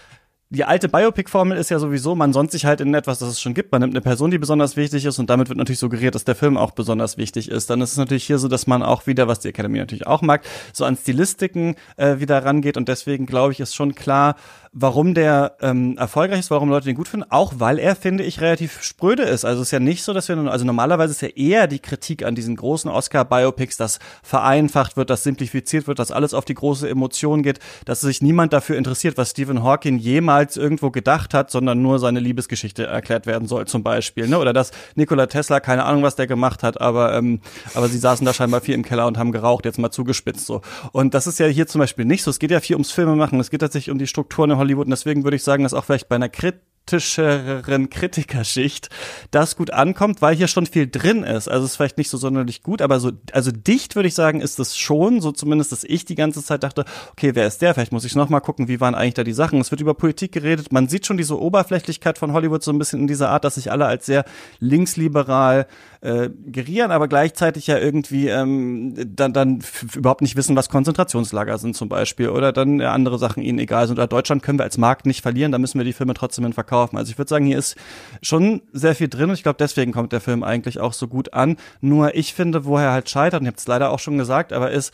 S8: die alte Biopic-Formel ist ja sowieso, man sonnt sich halt in etwas, das es schon gibt. Man nimmt eine Person, die besonders wichtig ist und damit wird natürlich suggeriert, dass der Film auch besonders wichtig ist. Dann ist es natürlich hier so, dass man auch wieder, was die Academy natürlich auch mag, so an Stilistiken äh, wieder rangeht und deswegen glaube ich, ist schon klar, warum der ähm, erfolgreich ist, warum Leute den gut finden, auch weil er, finde ich, relativ spröde ist. Also es ist ja nicht so, dass wir, also normalerweise ist ja eher die Kritik an diesen großen Oscar-Biopics, dass vereinfacht wird, dass simplifiziert wird, dass alles auf die große Emotion geht, dass sich niemand dafür interessiert, was Stephen Hawking jemals irgendwo gedacht hat, sondern nur seine Liebesgeschichte erklärt werden soll, zum Beispiel. Ne? Oder dass Nikola Tesla, keine Ahnung, was der gemacht hat, aber, ähm, aber sie saßen da scheinbar viel im Keller und haben geraucht, jetzt mal zugespitzt so. Und das ist ja hier zum Beispiel nicht so. Es geht ja viel ums Filmemachen, es geht tatsächlich um die Strukturen Hollywood und deswegen würde ich sagen, dass auch vielleicht bei einer Krit kritischeren Kritikerschicht das gut ankommt, weil hier schon viel drin ist. Also es ist vielleicht nicht so sonderlich gut, aber so, also dicht würde ich sagen, ist es schon, so zumindest, dass ich die ganze Zeit dachte, okay, wer ist der? Vielleicht muss ich noch gucken, wie waren eigentlich da die Sachen. Es wird über Politik geredet. Man sieht schon diese Oberflächlichkeit von Hollywood so ein bisschen in dieser Art, dass sich alle als sehr linksliberal äh, gerieren, aber gleichzeitig ja irgendwie ähm, dann, dann überhaupt nicht wissen, was Konzentrationslager sind zum Beispiel oder dann andere Sachen ihnen egal sind. Oder Deutschland können wir als Markt nicht verlieren, da müssen wir die Filme trotzdem in verkaufen. Also ich würde sagen, hier ist schon sehr viel drin und ich glaube, deswegen kommt der Film eigentlich auch so gut an. Nur ich finde, wo er halt scheitert, und ich habe es leider auch schon gesagt, aber ist,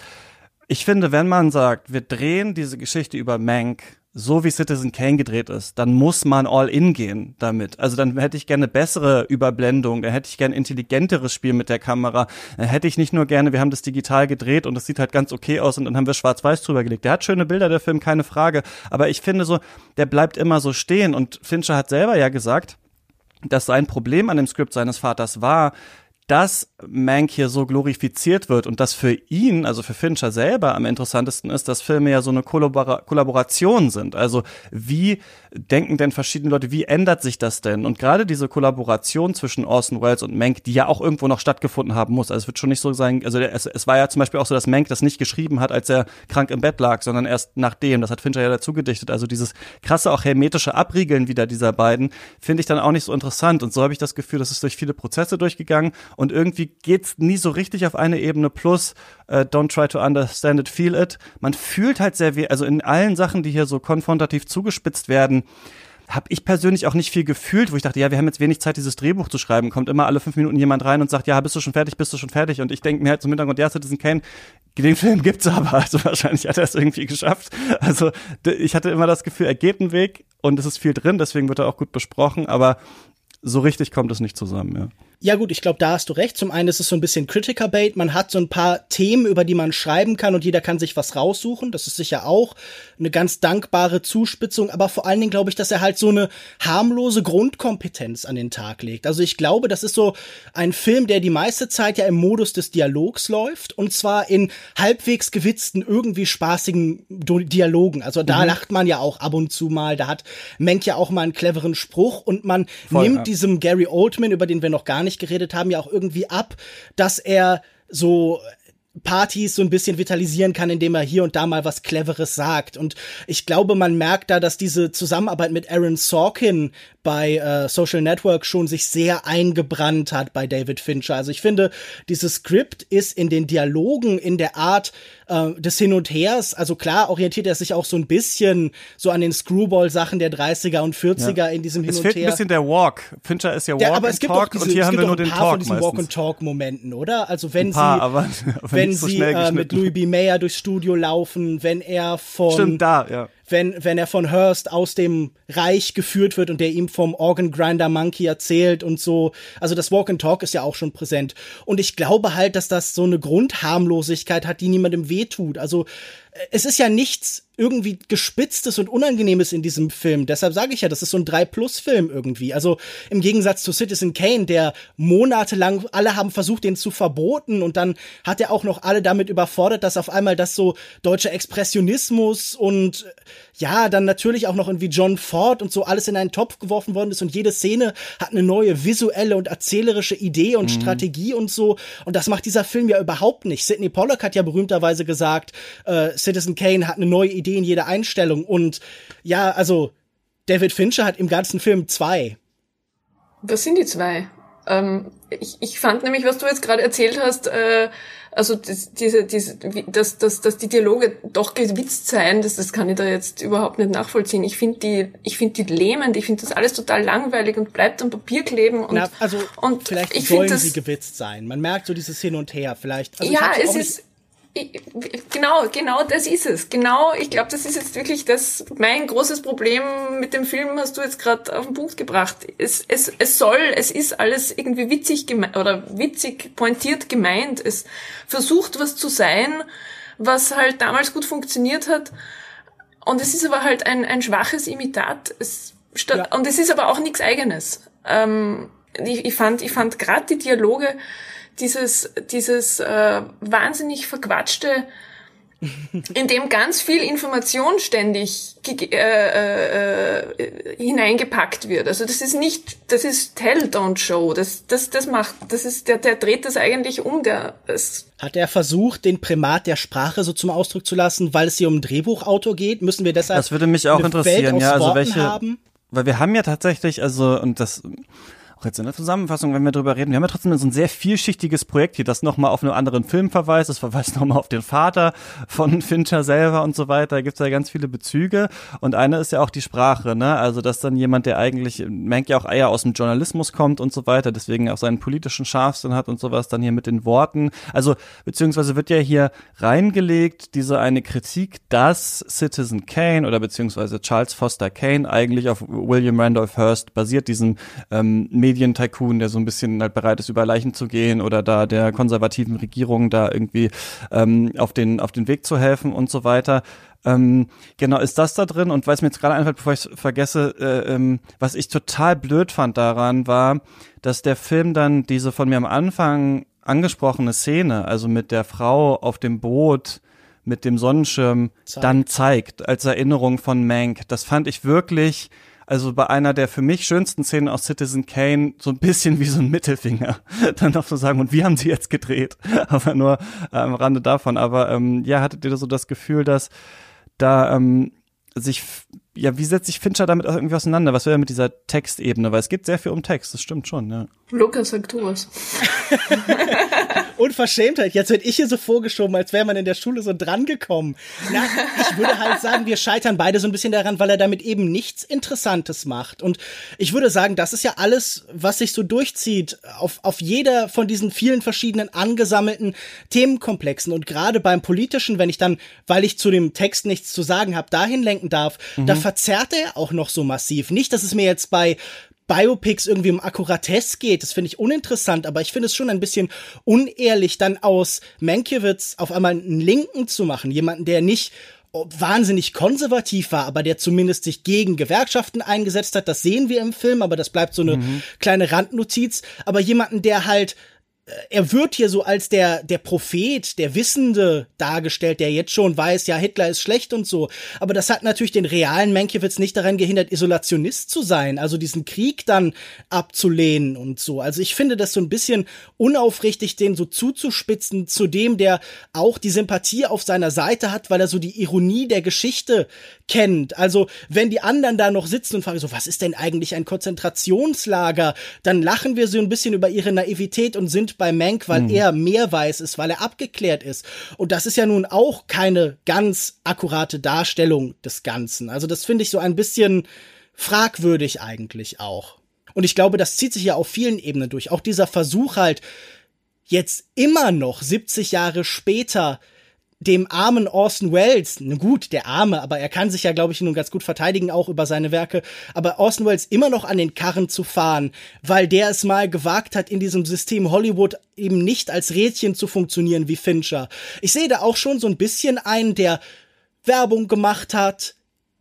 S8: ich finde, wenn man sagt, wir drehen diese Geschichte über Mank so wie Citizen Kane gedreht ist, dann muss man all in gehen damit. Also dann hätte ich gerne bessere Überblendung, dann hätte ich gerne intelligenteres Spiel mit der Kamera. Dann hätte ich nicht nur gerne, wir haben das digital gedreht und das sieht halt ganz okay aus und dann haben wir schwarz-weiß drüber gelegt. Der hat schöne Bilder, der Film, keine Frage. Aber ich finde so, der bleibt immer so stehen und Fincher hat selber ja gesagt, dass sein Problem an dem Skript seines Vaters war, dass Mank hier so glorifiziert wird und dass für ihn, also für Fincher selber am interessantesten ist, dass Filme ja so eine Kollabora Kollaboration sind. Also wie denken denn verschiedene Leute, wie ändert sich das denn? Und gerade diese Kollaboration zwischen Orson Welles und Mank, die ja auch irgendwo noch stattgefunden haben muss. Also es wird schon nicht so sein, also es, es war ja zum Beispiel auch so, dass Mank das nicht geschrieben hat, als er krank im Bett lag, sondern erst nachdem. Das hat Fincher ja dazu gedichtet. Also dieses krasse, auch hermetische Abriegeln wieder dieser beiden, finde ich dann auch nicht so interessant. Und so habe ich das Gefühl, das ist durch viele Prozesse durchgegangen und irgendwie geht's nie so richtig auf eine Ebene. Plus, äh, don't try to understand it, feel it. Man fühlt halt sehr weh, also in allen Sachen, die hier so konfrontativ zugespitzt werden, habe ich persönlich auch nicht viel gefühlt, wo ich dachte, ja, wir haben jetzt wenig Zeit, dieses Drehbuch zu schreiben. Kommt immer alle fünf Minuten jemand rein und sagt, ja, bist du schon fertig, bist du schon fertig? Und ich denke mir halt zum Hintergrund, ja, Citizen Kane, den Film gibt's aber, also wahrscheinlich hat er es irgendwie geschafft. Also ich hatte immer das Gefühl, er geht einen Weg und es ist viel drin, deswegen wird er auch gut besprochen, aber so richtig kommt es nicht zusammen, ja.
S10: Ja gut, ich glaube, da hast du recht. Zum einen ist es so ein bisschen Critiker-Bait. Man hat so ein paar Themen, über die man schreiben kann und jeder kann sich was raussuchen. Das ist sicher auch eine ganz dankbare Zuspitzung. Aber vor allen Dingen glaube ich, dass er halt so eine harmlose Grundkompetenz an den Tag legt. Also ich glaube, das ist so ein Film, der die meiste Zeit ja im Modus des Dialogs läuft. Und zwar in halbwegs gewitzten, irgendwie spaßigen Dialogen. Also da mhm. lacht man ja auch ab und zu mal. Da hat Menk ja auch mal einen cleveren Spruch. Und man Voll, nimmt ja. Diesem Gary Oldman, über den wir noch gar nicht geredet haben, ja auch irgendwie ab, dass er so Partys so ein bisschen vitalisieren kann, indem er hier und da mal was Cleveres sagt. Und ich glaube, man merkt da, dass diese Zusammenarbeit mit Aaron Sorkin bei äh, Social Network schon sich sehr eingebrannt hat bei David Fincher. Also ich finde, dieses Skript ist in den Dialogen, in der Art äh, des Hin und Hers, also klar orientiert er sich auch so ein bisschen so an den Screwball-Sachen der 30er und 40er ja. in diesem Hin
S8: es
S10: und
S8: Her. Es
S10: fehlt
S8: ein bisschen der Walk. Fincher ist ja Walk ja,
S10: aber es gibt
S8: Talk
S10: diese,
S8: und hier haben wir nur
S10: den
S8: Talk von
S10: diesen Walk and Talk Momenten, oder? Also wenn
S8: paar,
S10: sie
S8: aber, aber
S10: wenn so sie äh, mit Louis B. Mayer durchs Studio laufen, wenn er von
S8: Stimmt, da, ja
S10: wenn, wenn er von Hearst aus dem Reich geführt wird und der ihm vom Organ Grinder Monkey erzählt und so. Also das Walk and Talk ist ja auch schon präsent. Und ich glaube halt, dass das so eine Grundharmlosigkeit hat, die niemandem wehtut. Also es ist ja nichts irgendwie gespitztes und unangenehmes in diesem Film. Deshalb sage ich ja, das ist so ein 3-Plus-Film irgendwie. Also im Gegensatz zu Citizen Kane, der monatelang, alle haben versucht, den zu verboten und dann hat er auch noch alle damit überfordert, dass auf einmal das so deutsche Expressionismus und ja, dann natürlich auch noch irgendwie John Ford und so alles in einen Topf geworfen worden ist und jede Szene hat eine neue visuelle und erzählerische Idee und mhm. Strategie und so. Und das macht dieser Film ja überhaupt nicht. Sidney Pollack hat ja berühmterweise gesagt, äh, Citizen Kane hat eine neue Idee in jeder Einstellung. Und ja, also David Fincher hat im ganzen Film zwei.
S9: Was sind die zwei? Ähm, ich, ich fand nämlich, was du jetzt gerade erzählt hast, äh, also das, diese, diese, dass, dass, dass die Dialoge doch gewitzt seien, das, das kann ich da jetzt überhaupt nicht nachvollziehen. Ich finde die, ich finde die lähmend, ich finde das alles total langweilig und bleibt am Papier kleben und,
S10: Na, also
S9: und
S10: vielleicht
S9: ich
S10: sollen
S9: das,
S10: sie gewitzt sein. Man merkt so dieses Hin und Her vielleicht. Also
S9: ja, es ist, Genau, genau das ist es. Genau, ich glaube, das ist jetzt wirklich das mein großes Problem mit dem Film, hast du jetzt gerade auf den Punkt gebracht. Es, es, es soll, es ist alles irgendwie witzig gemeint oder witzig pointiert gemeint. Es versucht was zu sein, was halt damals gut funktioniert hat. Und es ist aber halt ein, ein schwaches Imitat. Es, statt, ja. Und es ist aber auch nichts Eigenes. Ähm, ich, ich fand, ich fand gerade die Dialoge dieses, dieses äh, wahnsinnig verquatschte, in dem ganz viel Information ständig äh, äh, hineingepackt wird. Also das ist nicht, das ist Tell, don't show. Das, das, das macht, das ist, der, der dreht das eigentlich um. Der, das
S10: Hat er versucht, den Primat der Sprache so zum Ausdruck zu lassen, weil es hier um ein Drehbuchautor geht? Müssen wir deshalb
S8: das würde mich auch interessieren, ja, also welche,
S10: haben?
S8: weil wir haben ja tatsächlich, also und das auch jetzt in der Zusammenfassung, wenn wir drüber reden, wir haben ja trotzdem so ein sehr vielschichtiges Projekt hier, das nochmal auf einen anderen Film verweist, das verweist nochmal auf den Vater von Fincher selber und so weiter, da gibt's ja ganz viele Bezüge. Und eine ist ja auch die Sprache, ne, also dass dann jemand, der eigentlich, merkt ja auch eher aus dem Journalismus kommt und so weiter, deswegen auch seinen politischen Scharfsinn hat und sowas, dann hier mit den Worten, also beziehungsweise wird ja hier reingelegt, diese eine Kritik, dass Citizen Kane oder beziehungsweise Charles Foster Kane eigentlich auf William Randolph Hearst basiert, diesem ähm, Medientycoon, der so ein bisschen halt bereit ist, über Leichen zu gehen oder da der konservativen Regierung da irgendwie ähm, auf den auf den Weg zu helfen und so weiter. Ähm, genau, ist das da drin? Und es mir jetzt gerade einfällt, bevor ich es vergesse, äh, ähm, was ich total blöd fand daran, war, dass der Film dann diese von mir am Anfang angesprochene Szene, also mit der Frau auf dem Boot, mit dem Sonnenschirm, zeigt. dann zeigt, als Erinnerung von Mank. Das fand ich wirklich also bei einer der für mich schönsten Szenen aus Citizen Kane so ein bisschen wie so ein Mittelfinger. Dann noch so sagen, und wie haben sie jetzt gedreht? Aber nur äh, am Rande davon. Aber ähm, ja, hattet ihr so das Gefühl, dass da ähm, sich, ja, wie setzt sich Fincher damit irgendwie auseinander? Was wäre mit dieser Textebene? Weil es geht sehr viel um Text, das stimmt schon, ja.
S9: Lukas, sag du was.
S10: Unverschämtheit. Jetzt wird ich hier so vorgeschoben, als wäre man in der Schule so drangekommen. Na, ich würde halt sagen, wir scheitern beide so ein bisschen daran, weil er damit eben nichts Interessantes macht. Und ich würde sagen, das ist ja alles, was sich so durchzieht auf, auf jeder von diesen vielen verschiedenen angesammelten Themenkomplexen. Und gerade beim Politischen, wenn ich dann, weil ich zu dem Text nichts zu sagen habe, dahin lenken darf, mhm. da verzerrt er auch noch so massiv. Nicht, dass es mir jetzt bei Biopics irgendwie um Akkuratesse geht. Das finde ich uninteressant, aber ich finde es schon ein bisschen unehrlich, dann aus Mankiewicz auf einmal einen Linken zu machen. Jemanden, der nicht wahnsinnig konservativ war, aber der zumindest sich gegen Gewerkschaften eingesetzt hat. Das sehen wir im Film, aber das bleibt so eine mhm. kleine Randnotiz. Aber jemanden, der halt er wird hier so als der, der Prophet, der Wissende dargestellt, der jetzt schon weiß, ja, Hitler ist schlecht und so. Aber das hat natürlich den realen Mankiewicz nicht daran gehindert, Isolationist zu sein, also diesen Krieg dann abzulehnen und so. Also ich finde das so ein bisschen unaufrichtig, den so zuzuspitzen zu dem, der auch die Sympathie auf seiner Seite hat, weil er so die Ironie der Geschichte kennt. Also wenn die anderen da noch sitzen und fragen so, was ist denn eigentlich ein Konzentrationslager? Dann lachen wir so ein bisschen über ihre Naivität und sind bei Mank, weil mhm. er mehr weiß ist, weil er abgeklärt ist. Und das ist ja nun auch keine ganz akkurate Darstellung des Ganzen. Also das finde ich so ein bisschen fragwürdig eigentlich auch. Und ich glaube, das zieht sich ja auf vielen Ebenen durch. Auch dieser Versuch halt, jetzt immer noch 70 Jahre später dem armen Orson Welles, gut, der arme, aber er kann sich ja, glaube ich, nun ganz gut verteidigen, auch über seine Werke, aber Orson Welles immer noch an den Karren zu fahren, weil der es mal gewagt hat, in diesem System Hollywood eben nicht als Rädchen zu funktionieren wie Fincher. Ich sehe da auch schon so ein bisschen einen, der Werbung gemacht hat,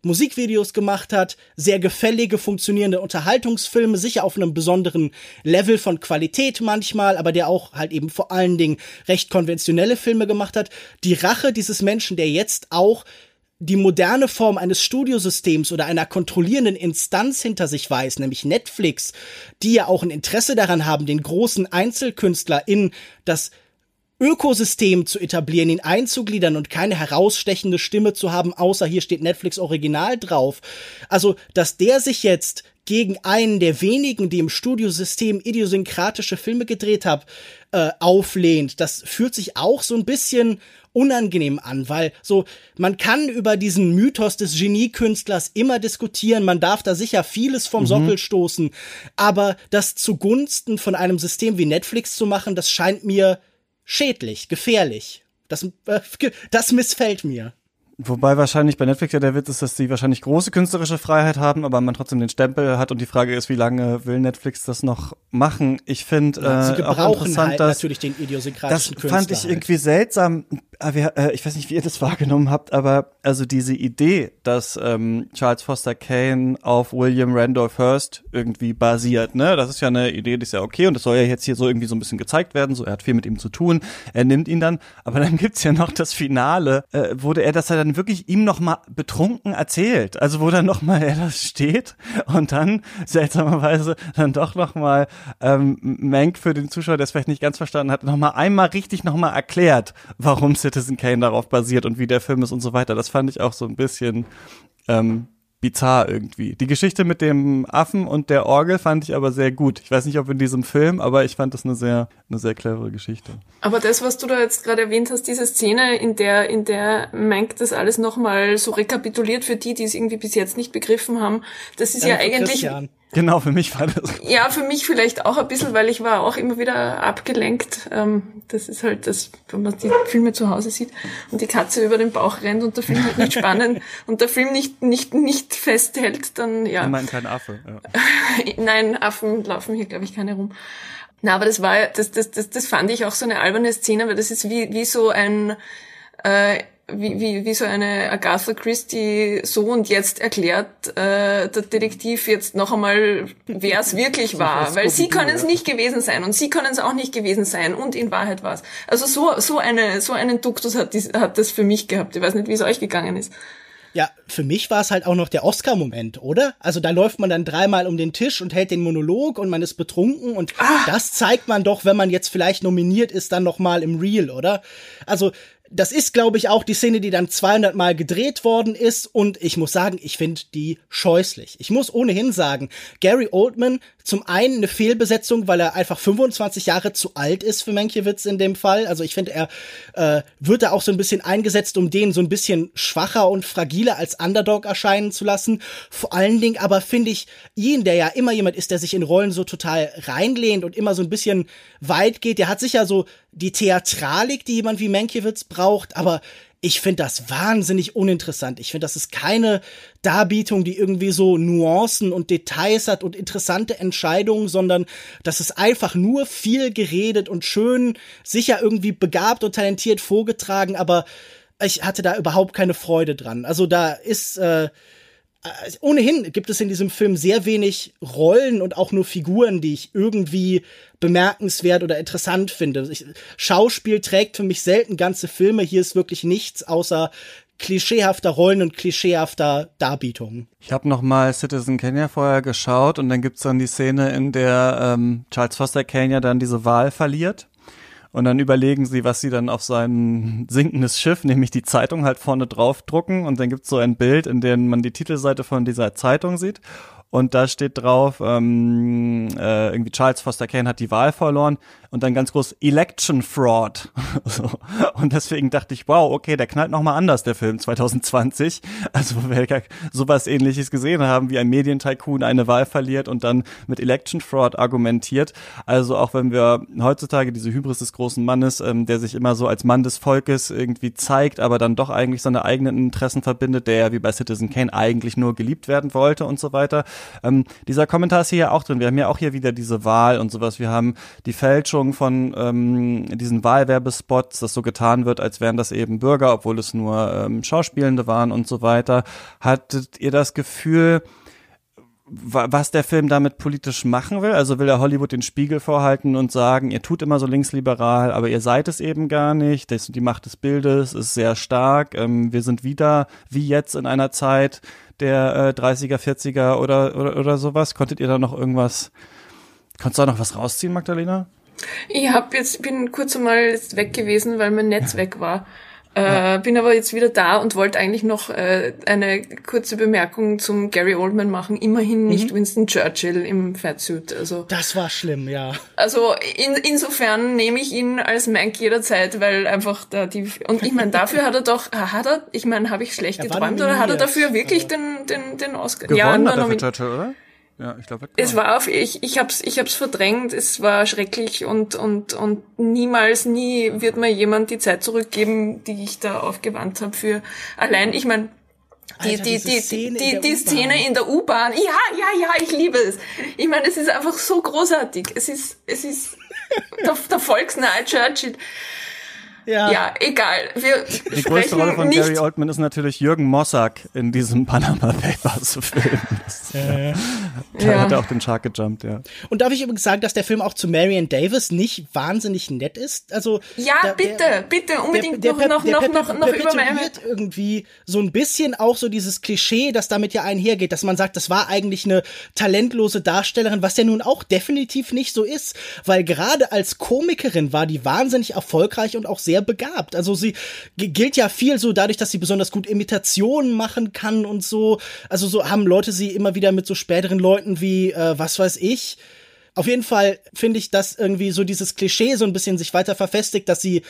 S10: Musikvideos gemacht hat, sehr gefällige, funktionierende Unterhaltungsfilme, sicher auf einem besonderen Level von Qualität manchmal, aber der auch halt eben vor allen Dingen recht konventionelle Filme gemacht hat. Die Rache dieses Menschen, der jetzt auch die moderne Form eines Studiosystems oder einer kontrollierenden Instanz hinter sich weiß, nämlich Netflix, die ja auch ein Interesse daran haben, den großen Einzelkünstler in das Ökosystem zu etablieren, ihn einzugliedern und keine herausstechende Stimme zu haben, außer hier steht Netflix Original drauf. Also, dass der sich jetzt gegen einen der wenigen, die im Studiosystem idiosynkratische Filme gedreht haben, äh, auflehnt, das fühlt sich auch so ein bisschen unangenehm an, weil so, man kann über diesen Mythos des Geniekünstlers immer diskutieren, man darf da sicher vieles vom mhm. Sockel stoßen, aber das zugunsten von einem System wie Netflix zu machen, das scheint mir schädlich, gefährlich. Das, äh, das missfällt mir.
S8: Wobei wahrscheinlich bei Netflix ja der Witz ist, dass sie wahrscheinlich große künstlerische Freiheit haben, aber man trotzdem den Stempel hat und die Frage ist, wie lange will Netflix das noch machen? Ich finde ja, äh, auch interessant, halt dass
S10: natürlich den idiosynkratischen
S8: Das fand ich
S10: halt.
S8: irgendwie seltsam. Ah, äh, ich weiß nicht, wie ihr das wahrgenommen habt, aber also diese Idee, dass ähm, Charles Foster Kane auf William Randolph Hearst irgendwie basiert, ne? Das ist ja eine Idee, die ist ja okay und das soll ja jetzt hier so irgendwie so ein bisschen gezeigt werden. So, er hat viel mit ihm zu tun, er nimmt ihn dann, aber dann gibt's ja noch das Finale, äh, wurde er das dann wirklich ihm noch mal betrunken erzählt, also wo dann noch mal er das steht und dann seltsamerweise dann doch noch mal ähm, Mank für den Zuschauer, der es vielleicht nicht ganz verstanden hat, noch mal einmal richtig noch mal erklärt, warum Citizen Kane darauf basiert und wie der Film ist und so weiter. Das fand ich auch so ein bisschen ähm, bizarr irgendwie. Die Geschichte mit dem Affen und der Orgel fand ich aber sehr gut. Ich weiß nicht, ob in diesem Film, aber ich fand das eine sehr, eine sehr clevere Geschichte.
S9: Aber das, was du da jetzt gerade erwähnt hast, diese Szene, in der, in der Mank das alles nochmal so rekapituliert für die, die es irgendwie bis jetzt nicht begriffen haben, das ist ja, ja eigentlich,
S10: Christian.
S8: Genau, für mich war das.
S9: Ja, für mich vielleicht auch ein bisschen, weil ich war auch immer wieder abgelenkt. Ähm, das ist halt das, wenn man die Filme zu Hause sieht und die Katze über den Bauch rennt und der Film halt nicht spannend und der Film nicht, nicht, nicht festhält, dann ja.
S8: Ich meine kein Affe. Ja.
S9: Nein, Affen laufen hier, glaube ich, keine rum. Na, aber das war, das, das, das, das fand ich auch so eine alberne Szene, weil das ist wie, wie so ein, äh, wie, wie, wie so eine Agatha Christie so und jetzt erklärt äh, der Detektiv jetzt noch einmal, wer es wirklich war. Weil sie können es nicht gewesen sein und sie können es auch nicht gewesen sein und in Wahrheit war es. Also so, so, eine, so einen Duktus hat, dies, hat das für mich gehabt. Ich weiß nicht, wie es euch gegangen ist.
S10: Ja, für mich war es halt auch noch der Oscar-Moment, oder? Also da läuft man dann dreimal um den Tisch und hält den Monolog und man ist betrunken und ah. das zeigt man doch, wenn man jetzt vielleicht nominiert ist, dann noch mal im Real, oder? Also das ist, glaube ich, auch die Szene, die dann 200 Mal gedreht worden ist. Und ich muss sagen, ich finde die scheußlich. Ich muss ohnehin sagen, Gary Oldman, zum einen eine Fehlbesetzung, weil er einfach 25 Jahre zu alt ist für Mankiewicz in dem Fall. Also ich finde, er äh, wird da auch so ein bisschen eingesetzt, um den so ein bisschen schwacher und fragiler als Underdog erscheinen zu lassen. Vor allen Dingen aber finde ich ihn, der ja immer jemand ist, der sich in Rollen so total reinlehnt und immer so ein bisschen weit geht. Der hat sicher so die Theatralik, die jemand wie Mankiewicz braucht, aber ich finde das wahnsinnig uninteressant. Ich finde, das ist keine Darbietung, die irgendwie so Nuancen und Details hat und interessante Entscheidungen, sondern das ist einfach nur viel geredet und schön, sicher irgendwie begabt und talentiert vorgetragen, aber ich hatte da überhaupt keine Freude dran. Also da ist äh, ohnehin gibt es in diesem Film sehr wenig Rollen und auch nur Figuren, die ich irgendwie bemerkenswert oder interessant finde. Ich, Schauspiel trägt für mich selten ganze Filme. Hier ist wirklich nichts außer klischeehafter Rollen und klischeehafter Darbietungen.
S8: Ich habe noch mal Citizen Kenya vorher geschaut und dann gibt's dann die Szene, in der ähm, Charles Foster Kenya dann diese Wahl verliert und dann überlegen sie, was sie dann auf sein sinkendes Schiff, nämlich die Zeitung halt vorne drauf drucken. Und dann gibt's so ein Bild, in dem man die Titelseite von dieser Zeitung sieht und da steht drauf, ähm, äh, irgendwie Charles Foster Kane hat die Wahl verloren und dann ganz groß Election Fraud. so. Und deswegen dachte ich, wow, okay, der knallt nochmal anders, der Film 2020. Also wir sowas ähnliches gesehen haben, wie ein Medientycoon eine Wahl verliert und dann mit Election Fraud argumentiert. Also auch wenn wir heutzutage diese Hybris des großen Mannes, ähm, der sich immer so als Mann des Volkes irgendwie zeigt, aber dann doch eigentlich seine eigenen Interessen verbindet, der ja wie bei Citizen Kane eigentlich nur geliebt werden wollte und so weiter ähm, dieser Kommentar ist hier ja auch drin. Wir haben ja auch hier wieder diese Wahl und sowas. Wir haben die Fälschung von ähm, diesen Wahlwerbespots, dass so getan wird, als wären das eben Bürger, obwohl es nur ähm, Schauspielende waren und so weiter. Hattet ihr das Gefühl, was der Film damit politisch machen will. Also will er Hollywood den Spiegel vorhalten und sagen, ihr tut immer so linksliberal, aber ihr seid es eben gar nicht. Das, die Macht des Bildes ist sehr stark. Ähm, wir sind wieder, wie jetzt in einer Zeit, der äh, 30er, 40er oder, oder, oder sowas? Konntet ihr da noch irgendwas, konntest du da noch was rausziehen, Magdalena?
S9: Ich hab jetzt, bin kurz einmal jetzt weg gewesen, weil mein Netz weg war. Äh, bin aber jetzt wieder da und wollte eigentlich noch äh, eine kurze Bemerkung zum Gary Oldman machen. Immerhin mhm. nicht Winston Churchill im Fatsuit. Also
S10: das war schlimm, ja.
S9: Also in, insofern nehme ich ihn als Mank jederzeit, weil einfach da die und ich meine dafür hat er doch hat er. Ich meine, habe ich schlecht er geträumt oder hat er dafür wirklich also. den den den Oscar?
S8: Gewonnen ja, hat er für Churchill, oder? Ja, ich glaube.
S9: Es war auf ich ich hab's ich hab's verdrängt. Es war schrecklich und und und niemals nie wird mir jemand die Zeit zurückgeben, die ich da aufgewandt habe für allein. Ich meine die, Alter, die, die, Szene die, die Szene in der U-Bahn. Ja, ja, ja, ich liebe es. Ich meine, es ist einfach so großartig. Es ist, es ist der, der Volksnahe Churchill. Ja. ja, egal. Wir
S8: Die größte Rolle von nicht Gary Oldman ist natürlich Jürgen Mossack in diesem Panama Papers Film. Äh, da ja. hat er auch den Shark gejumpt, ja.
S10: Und darf ich übrigens sagen, dass der Film auch zu Marion Davis nicht wahnsinnig nett ist? Also
S9: Ja, der, bitte, der, bitte, unbedingt der, der, noch, noch, noch, noch, noch über Marion.
S10: irgendwie so ein bisschen auch so dieses Klischee, das damit ja einhergeht, dass man sagt, das war eigentlich eine talentlose Darstellerin, was ja nun auch definitiv nicht so ist, weil gerade als Komikerin war die wahnsinnig erfolgreich und auch sehr sehr begabt. Also sie gilt ja viel so dadurch, dass sie besonders gut Imitationen machen kann und so. Also so haben Leute sie immer wieder mit so späteren Leuten wie, äh, was weiß ich, auf jeden Fall finde ich, dass irgendwie so dieses Klischee so ein bisschen sich weiter verfestigt, dass sie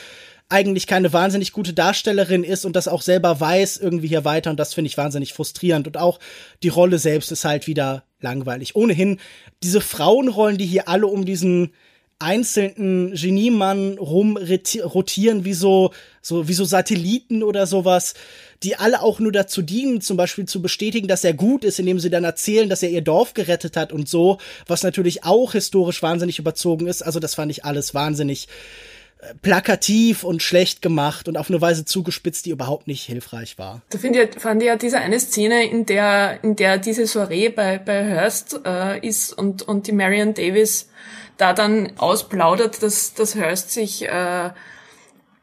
S10: eigentlich keine wahnsinnig gute Darstellerin ist und das auch selber weiß irgendwie hier weiter und das finde ich wahnsinnig frustrierend und auch die Rolle selbst ist halt wieder langweilig. Ohnehin diese Frauenrollen, die hier alle um diesen einzelnen Geniemann rumrotieren wie so, so, wie so Satelliten oder sowas, die alle auch nur dazu dienen, zum Beispiel zu bestätigen, dass er gut ist, indem sie dann erzählen, dass er ihr Dorf gerettet hat und so, was natürlich auch historisch wahnsinnig überzogen ist. Also das fand ich alles wahnsinnig äh, plakativ und schlecht gemacht und auf eine Weise zugespitzt, die überhaupt nicht hilfreich war.
S9: Da ich, fand ich ja diese eine Szene, in der, in der diese Soiree bei, bei Hearst äh, ist und, und die Marion Davis da dann ausplaudert, dass, dass Hearst sich äh,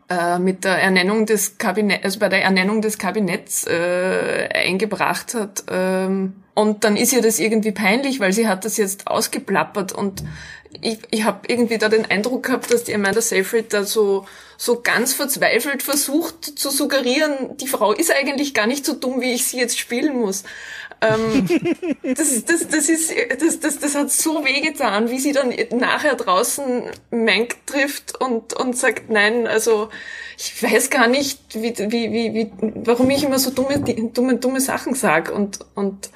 S9: äh, mit der Ernennung des Kabinetts, also bei der Ernennung des Kabinetts äh, eingebracht hat. Ähm, und dann ist ihr das irgendwie peinlich, weil sie hat das jetzt ausgeplappert und ich, ich habe irgendwie da den Eindruck gehabt, dass die Amanda Seyfried da so so ganz verzweifelt versucht zu suggerieren, die Frau ist eigentlich gar nicht so dumm, wie ich sie jetzt spielen muss. Ähm, das, das, das, ist, das, das, das hat so wehgetan, wie sie dann nachher draußen Mank trifft und, und sagt, nein, also ich weiß gar nicht, wie, wie, wie, wie, warum ich immer so dumme, dumme, dumme Sachen sag und, und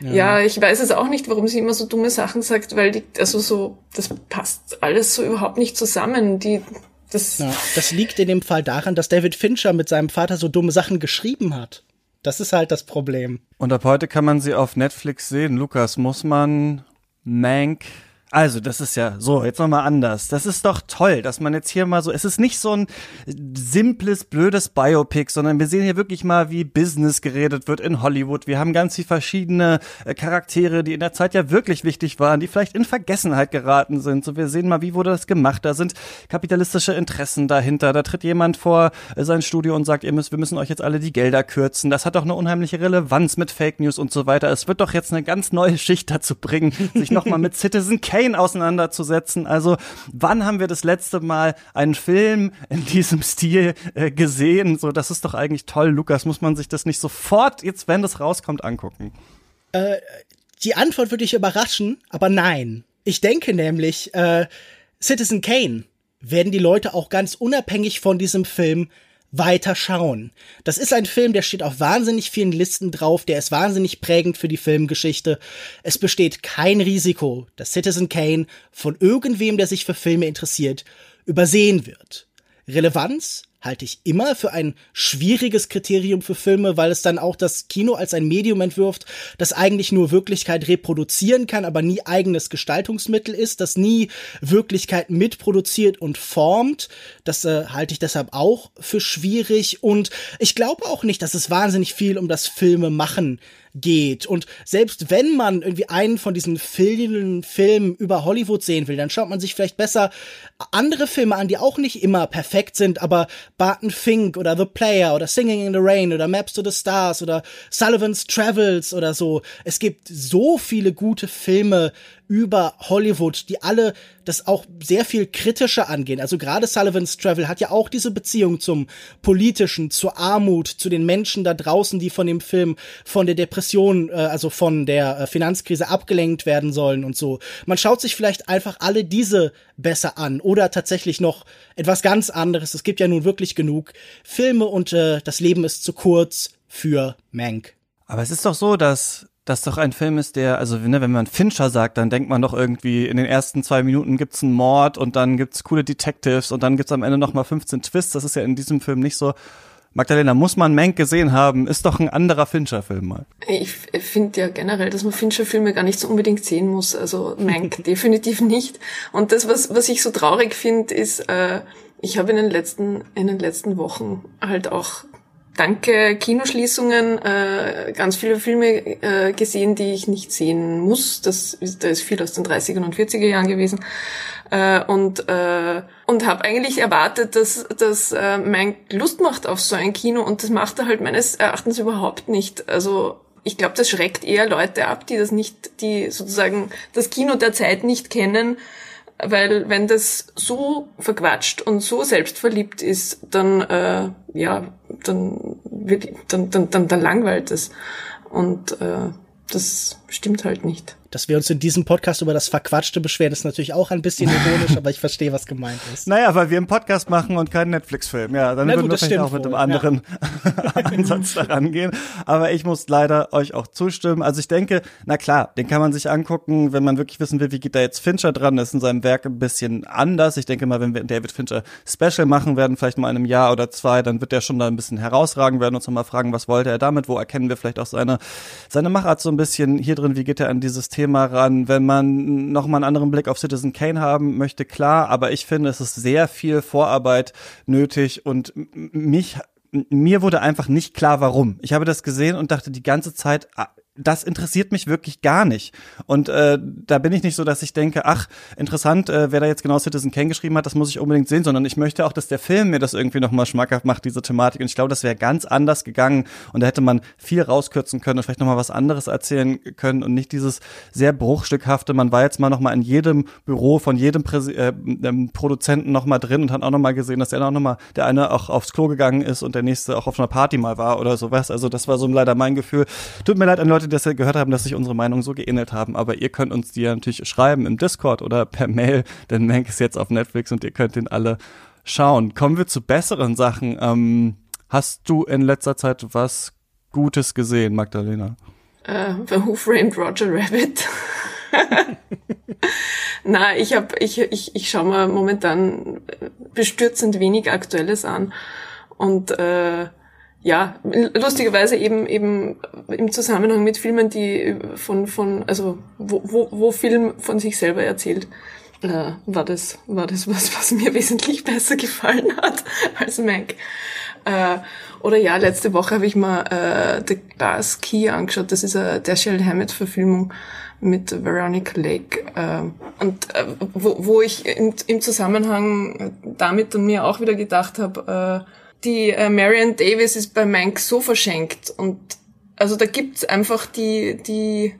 S9: ja. ja. ich weiß es auch nicht, warum sie immer so dumme Sachen sagt, weil die, also so, das passt alles so überhaupt nicht zusammen. Die, das,
S10: ja, das liegt in dem Fall daran, dass David Fincher mit seinem Vater so dumme Sachen geschrieben hat. Das ist halt das Problem.
S8: Und ab heute kann man sie auf Netflix sehen. Lukas, muss man Mank also, das ist ja so, jetzt nochmal anders. Das ist doch toll, dass man jetzt hier mal so, es ist nicht so ein simples, blödes Biopic, sondern wir sehen hier wirklich mal, wie Business geredet wird in Hollywood. Wir haben ganz viele verschiedene äh, Charaktere, die in der Zeit ja wirklich wichtig waren, die vielleicht in Vergessenheit geraten sind. So, wir sehen mal, wie wurde das gemacht. Da sind kapitalistische Interessen dahinter. Da tritt jemand vor äh, sein Studio und sagt, ihr müsst, wir müssen euch jetzt alle die Gelder kürzen. Das hat doch eine unheimliche Relevanz mit Fake News und so weiter. Es wird doch jetzt eine ganz neue Schicht dazu bringen, sich nochmal mit Citizen Kane Kane auseinanderzusetzen. Also wann haben wir das letzte Mal einen Film in diesem Stil äh, gesehen? So, das ist doch eigentlich toll, Lukas. Muss man sich das nicht sofort jetzt, wenn das rauskommt, angucken?
S10: Äh, die Antwort würde ich überraschen, aber nein. Ich denke nämlich, äh, Citizen Kane werden die Leute auch ganz unabhängig von diesem Film weiter schauen. Das ist ein Film, der steht auf wahnsinnig vielen Listen drauf, der ist wahnsinnig prägend für die Filmgeschichte. Es besteht kein Risiko, dass Citizen Kane von irgendwem, der sich für Filme interessiert, übersehen wird. Relevanz halte ich immer für ein schwieriges Kriterium für Filme, weil es dann auch das Kino als ein Medium entwirft, das eigentlich nur Wirklichkeit reproduzieren kann, aber nie eigenes Gestaltungsmittel ist, das nie Wirklichkeit mitproduziert und formt. Das äh, halte ich deshalb auch für schwierig und ich glaube auch nicht, dass es wahnsinnig viel um das Filme machen geht. Und selbst wenn man irgendwie einen von diesen vielen Filmen über Hollywood sehen will, dann schaut man sich vielleicht besser andere Filme an, die auch nicht immer perfekt sind, aber Barton Fink oder The Player oder Singing in the Rain oder Maps to the Stars oder Sullivan's Travels oder so. Es gibt so viele gute Filme über Hollywood, die alle das auch sehr viel kritischer angehen. Also gerade Sullivan's Travel hat ja auch diese Beziehung zum politischen, zur Armut, zu den Menschen da draußen, die von dem Film, von der Depression, äh, also von der äh, Finanzkrise abgelenkt werden sollen und so. Man schaut sich vielleicht einfach alle diese besser an oder tatsächlich noch etwas ganz anderes. Es gibt ja nun wirklich genug Filme und äh, das Leben ist zu kurz für Mank.
S8: Aber es ist doch so, dass das doch ein Film ist, der, also ne, wenn man Fincher sagt, dann denkt man doch irgendwie, in den ersten zwei Minuten gibt's einen Mord und dann gibt's coole Detectives und dann gibt's am Ende noch mal 15 Twists. Das ist ja in diesem Film nicht so. Magdalena, muss man Mank gesehen haben, ist doch ein anderer Fincher-Film mal.
S9: Ich finde ja generell, dass man Fincher-Filme gar nicht so unbedingt sehen muss. Also Mank definitiv nicht. Und das, was, was ich so traurig finde, ist, äh, ich habe in den letzten, in den letzten Wochen halt auch danke Kinoschließungen äh, ganz viele Filme äh, gesehen, die ich nicht sehen muss. Das, da ist viel aus den 30er und 40er Jahren gewesen. Äh, und äh, und habe eigentlich erwartet, dass, dass äh, mein Lust macht auf so ein Kino und das macht er halt meines Erachtens überhaupt nicht. Also ich glaube, das schreckt eher Leute ab, die das nicht, die sozusagen das Kino der Zeit nicht kennen weil wenn das so verquatscht und so selbstverliebt ist, dann äh, ja, dann wird dann dann dann, dann langweilt es und äh, das stimmt halt nicht.
S10: Dass wir uns in diesem Podcast über das Verquatschte beschweren, ist natürlich auch ein bisschen ironisch, aber ich verstehe, was gemeint ist.
S8: Naja, weil wir einen Podcast machen und keinen Netflix-Film. Ja, dann
S10: Na
S8: würden
S10: gut,
S8: wir vielleicht auch mit einem anderen Ansatz daran gehen. Aber ich muss leider euch auch zustimmen. Also ich denke, na klar, den kann man sich angucken, wenn man wirklich wissen will, wie geht da jetzt Fincher dran. Ist in seinem Werk ein bisschen anders. Ich denke mal, wenn wir ein David Fincher Special machen werden, vielleicht mal in einem Jahr oder zwei, dann wird der schon da ein bisschen herausragen, werden uns nochmal fragen, was wollte er damit, wo erkennen wir vielleicht auch seine, seine Machart so ein bisschen hier drin, wie geht er an dieses Thema ran, wenn man noch mal einen anderen Blick auf Citizen Kane haben möchte, klar, aber ich finde, es ist sehr viel Vorarbeit nötig und mich mir wurde einfach nicht klar, warum. Ich habe das gesehen und dachte die ganze Zeit, ah, das interessiert mich wirklich gar nicht. Und äh, da bin ich nicht so, dass ich denke, ach, interessant, äh, wer da jetzt genau Citizen Kane geschrieben hat, das muss ich unbedingt sehen, sondern ich möchte auch, dass der Film mir das irgendwie nochmal schmackhaft macht, diese Thematik. Und ich glaube, das wäre ganz anders gegangen und da hätte man viel rauskürzen können und vielleicht nochmal was anderes erzählen können und nicht dieses sehr bruchstückhafte, man war jetzt mal nochmal in jedem Büro von jedem Präsi äh, ähm, Produzenten nochmal drin und hat auch nochmal gesehen, dass er auch nochmal, der eine auch aufs Klo gegangen ist und der nächste auch auf einer Party mal war oder sowas. Also das war so leider mein Gefühl. Tut mir leid an Leute, die das gehört haben, dass sich unsere Meinungen so geähnelt haben, aber ihr könnt uns die ja natürlich schreiben im Discord oder per Mail, denn Mank ist jetzt auf Netflix und ihr könnt den alle schauen. Kommen wir zu besseren Sachen. Ähm, hast du in letzter Zeit was Gutes gesehen, Magdalena?
S9: Äh, The Who Framed Roger Rabbit. Na, ich hab, ich, ich, ich schaue mir momentan bestürzend wenig Aktuelles an. Und äh, ja, lustigerweise eben eben im Zusammenhang mit Filmen, die von von also wo wo, wo Film von sich selber erzählt, äh, war das war das was was mir wesentlich besser gefallen hat als Mac. Äh, oder ja, letzte Woche habe ich mal äh, The Glass Key angeschaut. Das ist eine Dashiell Hammett Verfilmung mit Veronica Lake äh, und äh, wo, wo ich in, im Zusammenhang damit dann mir auch wieder gedacht habe. Äh, die äh, Marion Davis ist bei Mank so verschenkt und also da gibt's einfach die die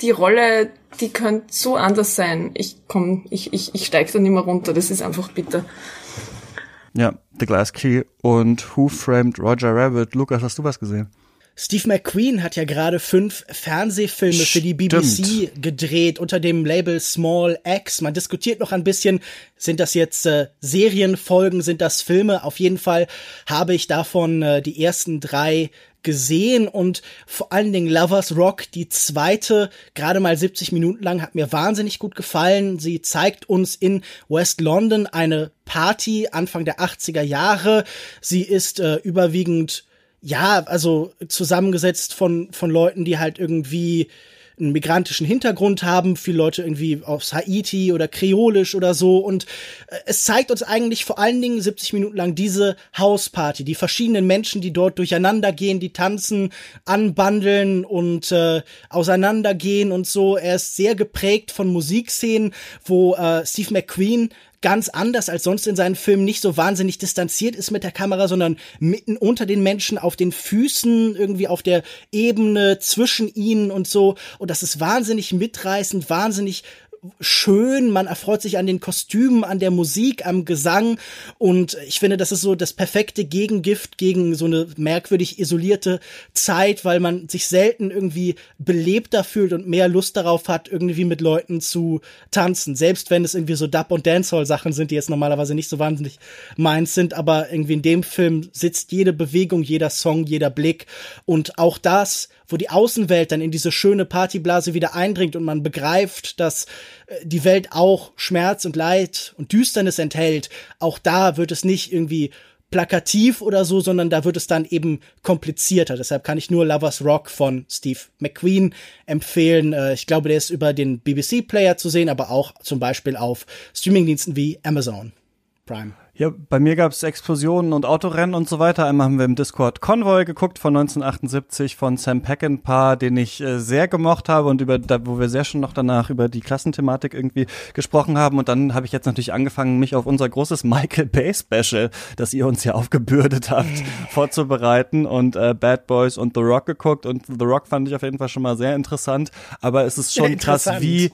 S9: die Rolle, die könnte so anders sein. Ich komm, ich ich ich steig da nicht mehr runter. Das ist einfach bitter.
S8: Ja, The Glass Key und Who Framed Roger Rabbit. Lukas, hast du was gesehen?
S10: Steve McQueen hat ja gerade fünf Fernsehfilme Stimmt. für die BBC gedreht unter dem Label Small X. Man diskutiert noch ein bisschen, sind das jetzt äh, Serienfolgen, sind das Filme? Auf jeden Fall habe ich davon äh, die ersten drei gesehen und vor allen Dingen Lovers Rock, die zweite, gerade mal 70 Minuten lang, hat mir wahnsinnig gut gefallen. Sie zeigt uns in West London eine Party Anfang der 80er Jahre. Sie ist äh, überwiegend ja, also zusammengesetzt von, von Leuten, die halt irgendwie einen migrantischen Hintergrund haben, viele Leute irgendwie aus Haiti oder kreolisch oder so und äh, es zeigt uns eigentlich vor allen Dingen 70 Minuten lang diese Hausparty, die verschiedenen Menschen, die dort durcheinander gehen, die tanzen, anbandeln und äh, auseinandergehen und so. Er ist sehr geprägt von Musikszenen, wo äh, Steve McQueen ganz anders als sonst in seinen Filmen nicht so wahnsinnig distanziert ist mit der Kamera, sondern mitten unter den Menschen auf den Füßen, irgendwie auf der Ebene zwischen ihnen und so. Und das ist wahnsinnig mitreißend, wahnsinnig schön, man erfreut sich an den Kostümen, an der Musik, am Gesang. Und ich finde, das ist so das perfekte Gegengift gegen so eine merkwürdig isolierte Zeit, weil man sich selten irgendwie belebter fühlt und mehr Lust darauf hat, irgendwie mit Leuten zu tanzen, selbst wenn es irgendwie so Dub- und Dancehall-Sachen sind, die jetzt normalerweise nicht so wahnsinnig meins sind, aber irgendwie in dem Film sitzt jede Bewegung, jeder Song, jeder Blick. Und auch das wo die Außenwelt dann in diese schöne Partyblase wieder eindringt und man begreift, dass äh, die Welt auch Schmerz und Leid und Düsternis enthält. Auch da wird es nicht irgendwie plakativ oder so, sondern da wird es dann eben komplizierter. Deshalb kann ich nur Lovers Rock von Steve McQueen empfehlen. Äh, ich glaube, der ist über den BBC Player zu sehen, aber auch zum Beispiel auf Streamingdiensten wie Amazon Prime.
S8: Ja, bei mir gab es Explosionen und Autorennen und so weiter. Einmal haben wir im Discord Convoy geguckt von 1978 von Sam Peckinpah, den ich äh, sehr gemocht habe und über da, wo wir sehr schon noch danach über die Klassenthematik irgendwie gesprochen haben. Und dann habe ich jetzt natürlich angefangen, mich auf unser großes Michael Bay Special, das ihr uns ja aufgebürdet habt, vorzubereiten und äh, Bad Boys und The Rock geguckt. Und The Rock fand ich auf jeden Fall schon mal sehr interessant. Aber es ist schon krass, wie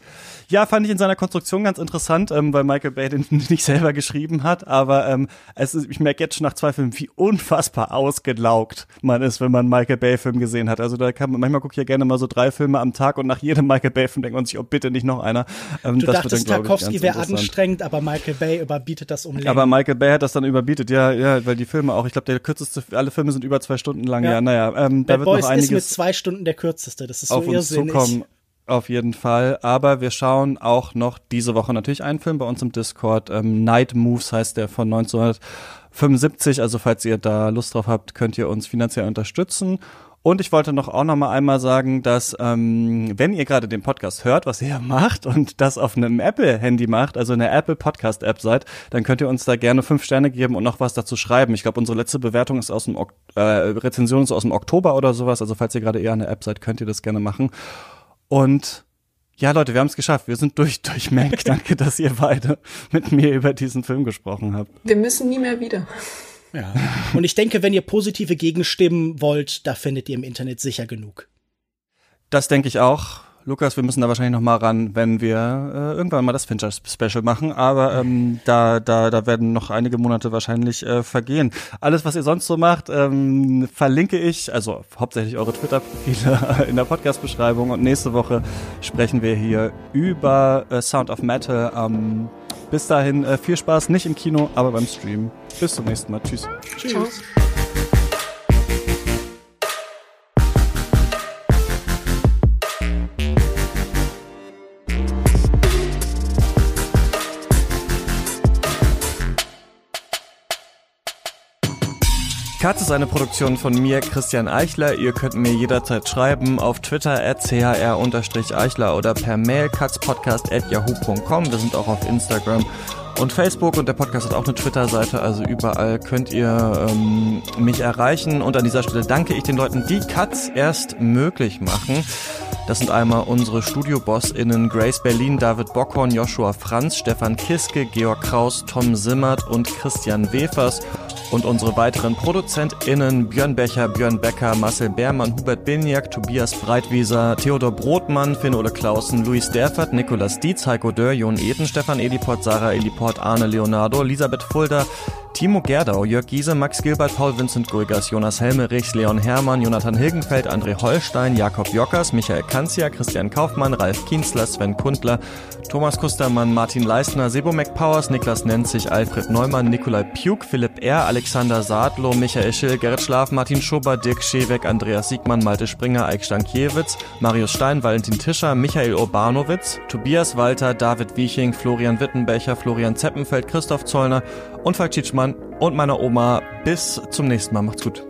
S8: ja, fand ich in seiner Konstruktion ganz interessant, ähm, weil Michael Bay den nicht selber geschrieben hat, aber ähm, es ist, ich merke jetzt schon nach zwei Filmen, wie unfassbar ausgelaugt man ist, wenn man einen Michael Bay-Film gesehen hat. Also da kann man, manchmal gucke ich ja gerne mal so drei Filme am Tag und nach jedem Michael Bay-Film denkt man sich, oh bitte nicht noch einer.
S10: Ähm, du dachtest, Tarkovsky wäre anstrengend, aber Michael Bay überbietet das um Längen.
S8: Aber Michael Bay hat das dann überbietet, ja, ja, weil die Filme auch, ich glaube, der kürzeste, alle Filme sind über zwei Stunden lang, ja, ja naja, ähm,
S10: Bad
S8: da wird
S10: Boys
S8: noch einiges
S10: ist mit zwei Stunden der kürzeste, das ist so
S8: auf uns
S10: irrsinnig.
S8: zukommen. Auf jeden Fall. Aber wir schauen auch noch diese Woche natürlich einen Film bei uns im Discord. Ähm, Night Moves heißt der von 1975. Also falls ihr da Lust drauf habt, könnt ihr uns finanziell unterstützen. Und ich wollte noch auch noch mal einmal sagen, dass ähm, wenn ihr gerade den Podcast hört, was ihr macht und das auf einem Apple-Handy macht, also in der Apple Podcast-App seid, dann könnt ihr uns da gerne fünf Sterne geben und noch was dazu schreiben. Ich glaube, unsere letzte Bewertung ist aus dem ok äh, Rezension ist aus dem Oktober oder sowas. Also falls ihr gerade eher an der App seid, könnt ihr das gerne machen. Und ja, Leute, wir haben es geschafft. Wir sind durch durch Mac. Danke, dass ihr beide mit mir über diesen Film gesprochen habt.
S9: Wir müssen nie mehr wieder.
S10: Ja. Und ich denke, wenn ihr positive Gegenstimmen wollt, da findet ihr im Internet sicher genug.
S8: Das denke ich auch. Lukas, wir müssen da wahrscheinlich noch mal ran, wenn wir äh, irgendwann mal das Fincher Special machen. Aber ähm, da, da, da werden noch einige Monate wahrscheinlich äh, vergehen. Alles, was ihr sonst so macht, ähm, verlinke ich, also hauptsächlich eure Twitter-Profile in der Podcast-Beschreibung. Und nächste Woche sprechen wir hier über äh, Sound of Metal. Ähm, bis dahin äh, viel Spaß, nicht im Kino, aber beim Stream. Bis zum nächsten Mal. Tschüss.
S10: Tschüss.
S9: Ciao.
S8: Katz ist eine Produktion von mir, Christian Eichler. Ihr könnt mir jederzeit schreiben auf Twitter at chr-eichler oder per Mail katzpodcast at yahoo.com. Wir sind auch auf Instagram und Facebook und der Podcast hat auch eine Twitter-Seite, also überall könnt ihr ähm, mich erreichen. Und an dieser Stelle danke ich den Leuten, die Katz erst möglich machen. Das sind einmal unsere Studio-BossInnen Grace Berlin, David Bockhorn, Joshua Franz, Stefan Kiske, Georg Kraus, Tom Simmert und Christian Wefers und unsere weiteren ProduzentInnen Björn Becher, Björn Becker, Marcel Beermann, Hubert Biniak, Tobias Breitwieser, Theodor Brotmann, Finn-Ole Clausen, Luis Derfert, Nikolas Dietz, Heiko Dörr, Jon Eden, Stefan Ediport, Sarah Eliport, Arne Leonardo, Elisabeth Fulda, Timo Gerdau, Jörg Giese, Max Gilbert, Paul Vincent Gulgas, Jonas Helmerichs, Leon Hermann, Jonathan Hilgenfeld, André Holstein, Jakob Jockers, Michael Kanzia, Christian Kaufmann, Ralf Kienzler, Sven Kundler, Thomas Kustermann, Martin Leistner, Sebo McPowers, Niklas Nenzig, Alfred Neumann, Nikolai Pjuk, Philipp R., Alexander Sadlo, Michael Schill, Gerrit Schlaf, Martin Schober, Dirk Scheweck, Andreas Siegmann, Malte Springer, Eik Stankiewicz, Marius Stein, Valentin Tischer, Michael Urbanowitz, Tobias Walter, David Wieching, Florian Wittenbecher, Florian Zeppenfeld, Christoph Zollner und Falk Tschitschmann und meiner Oma. Bis zum nächsten Mal. Macht's gut.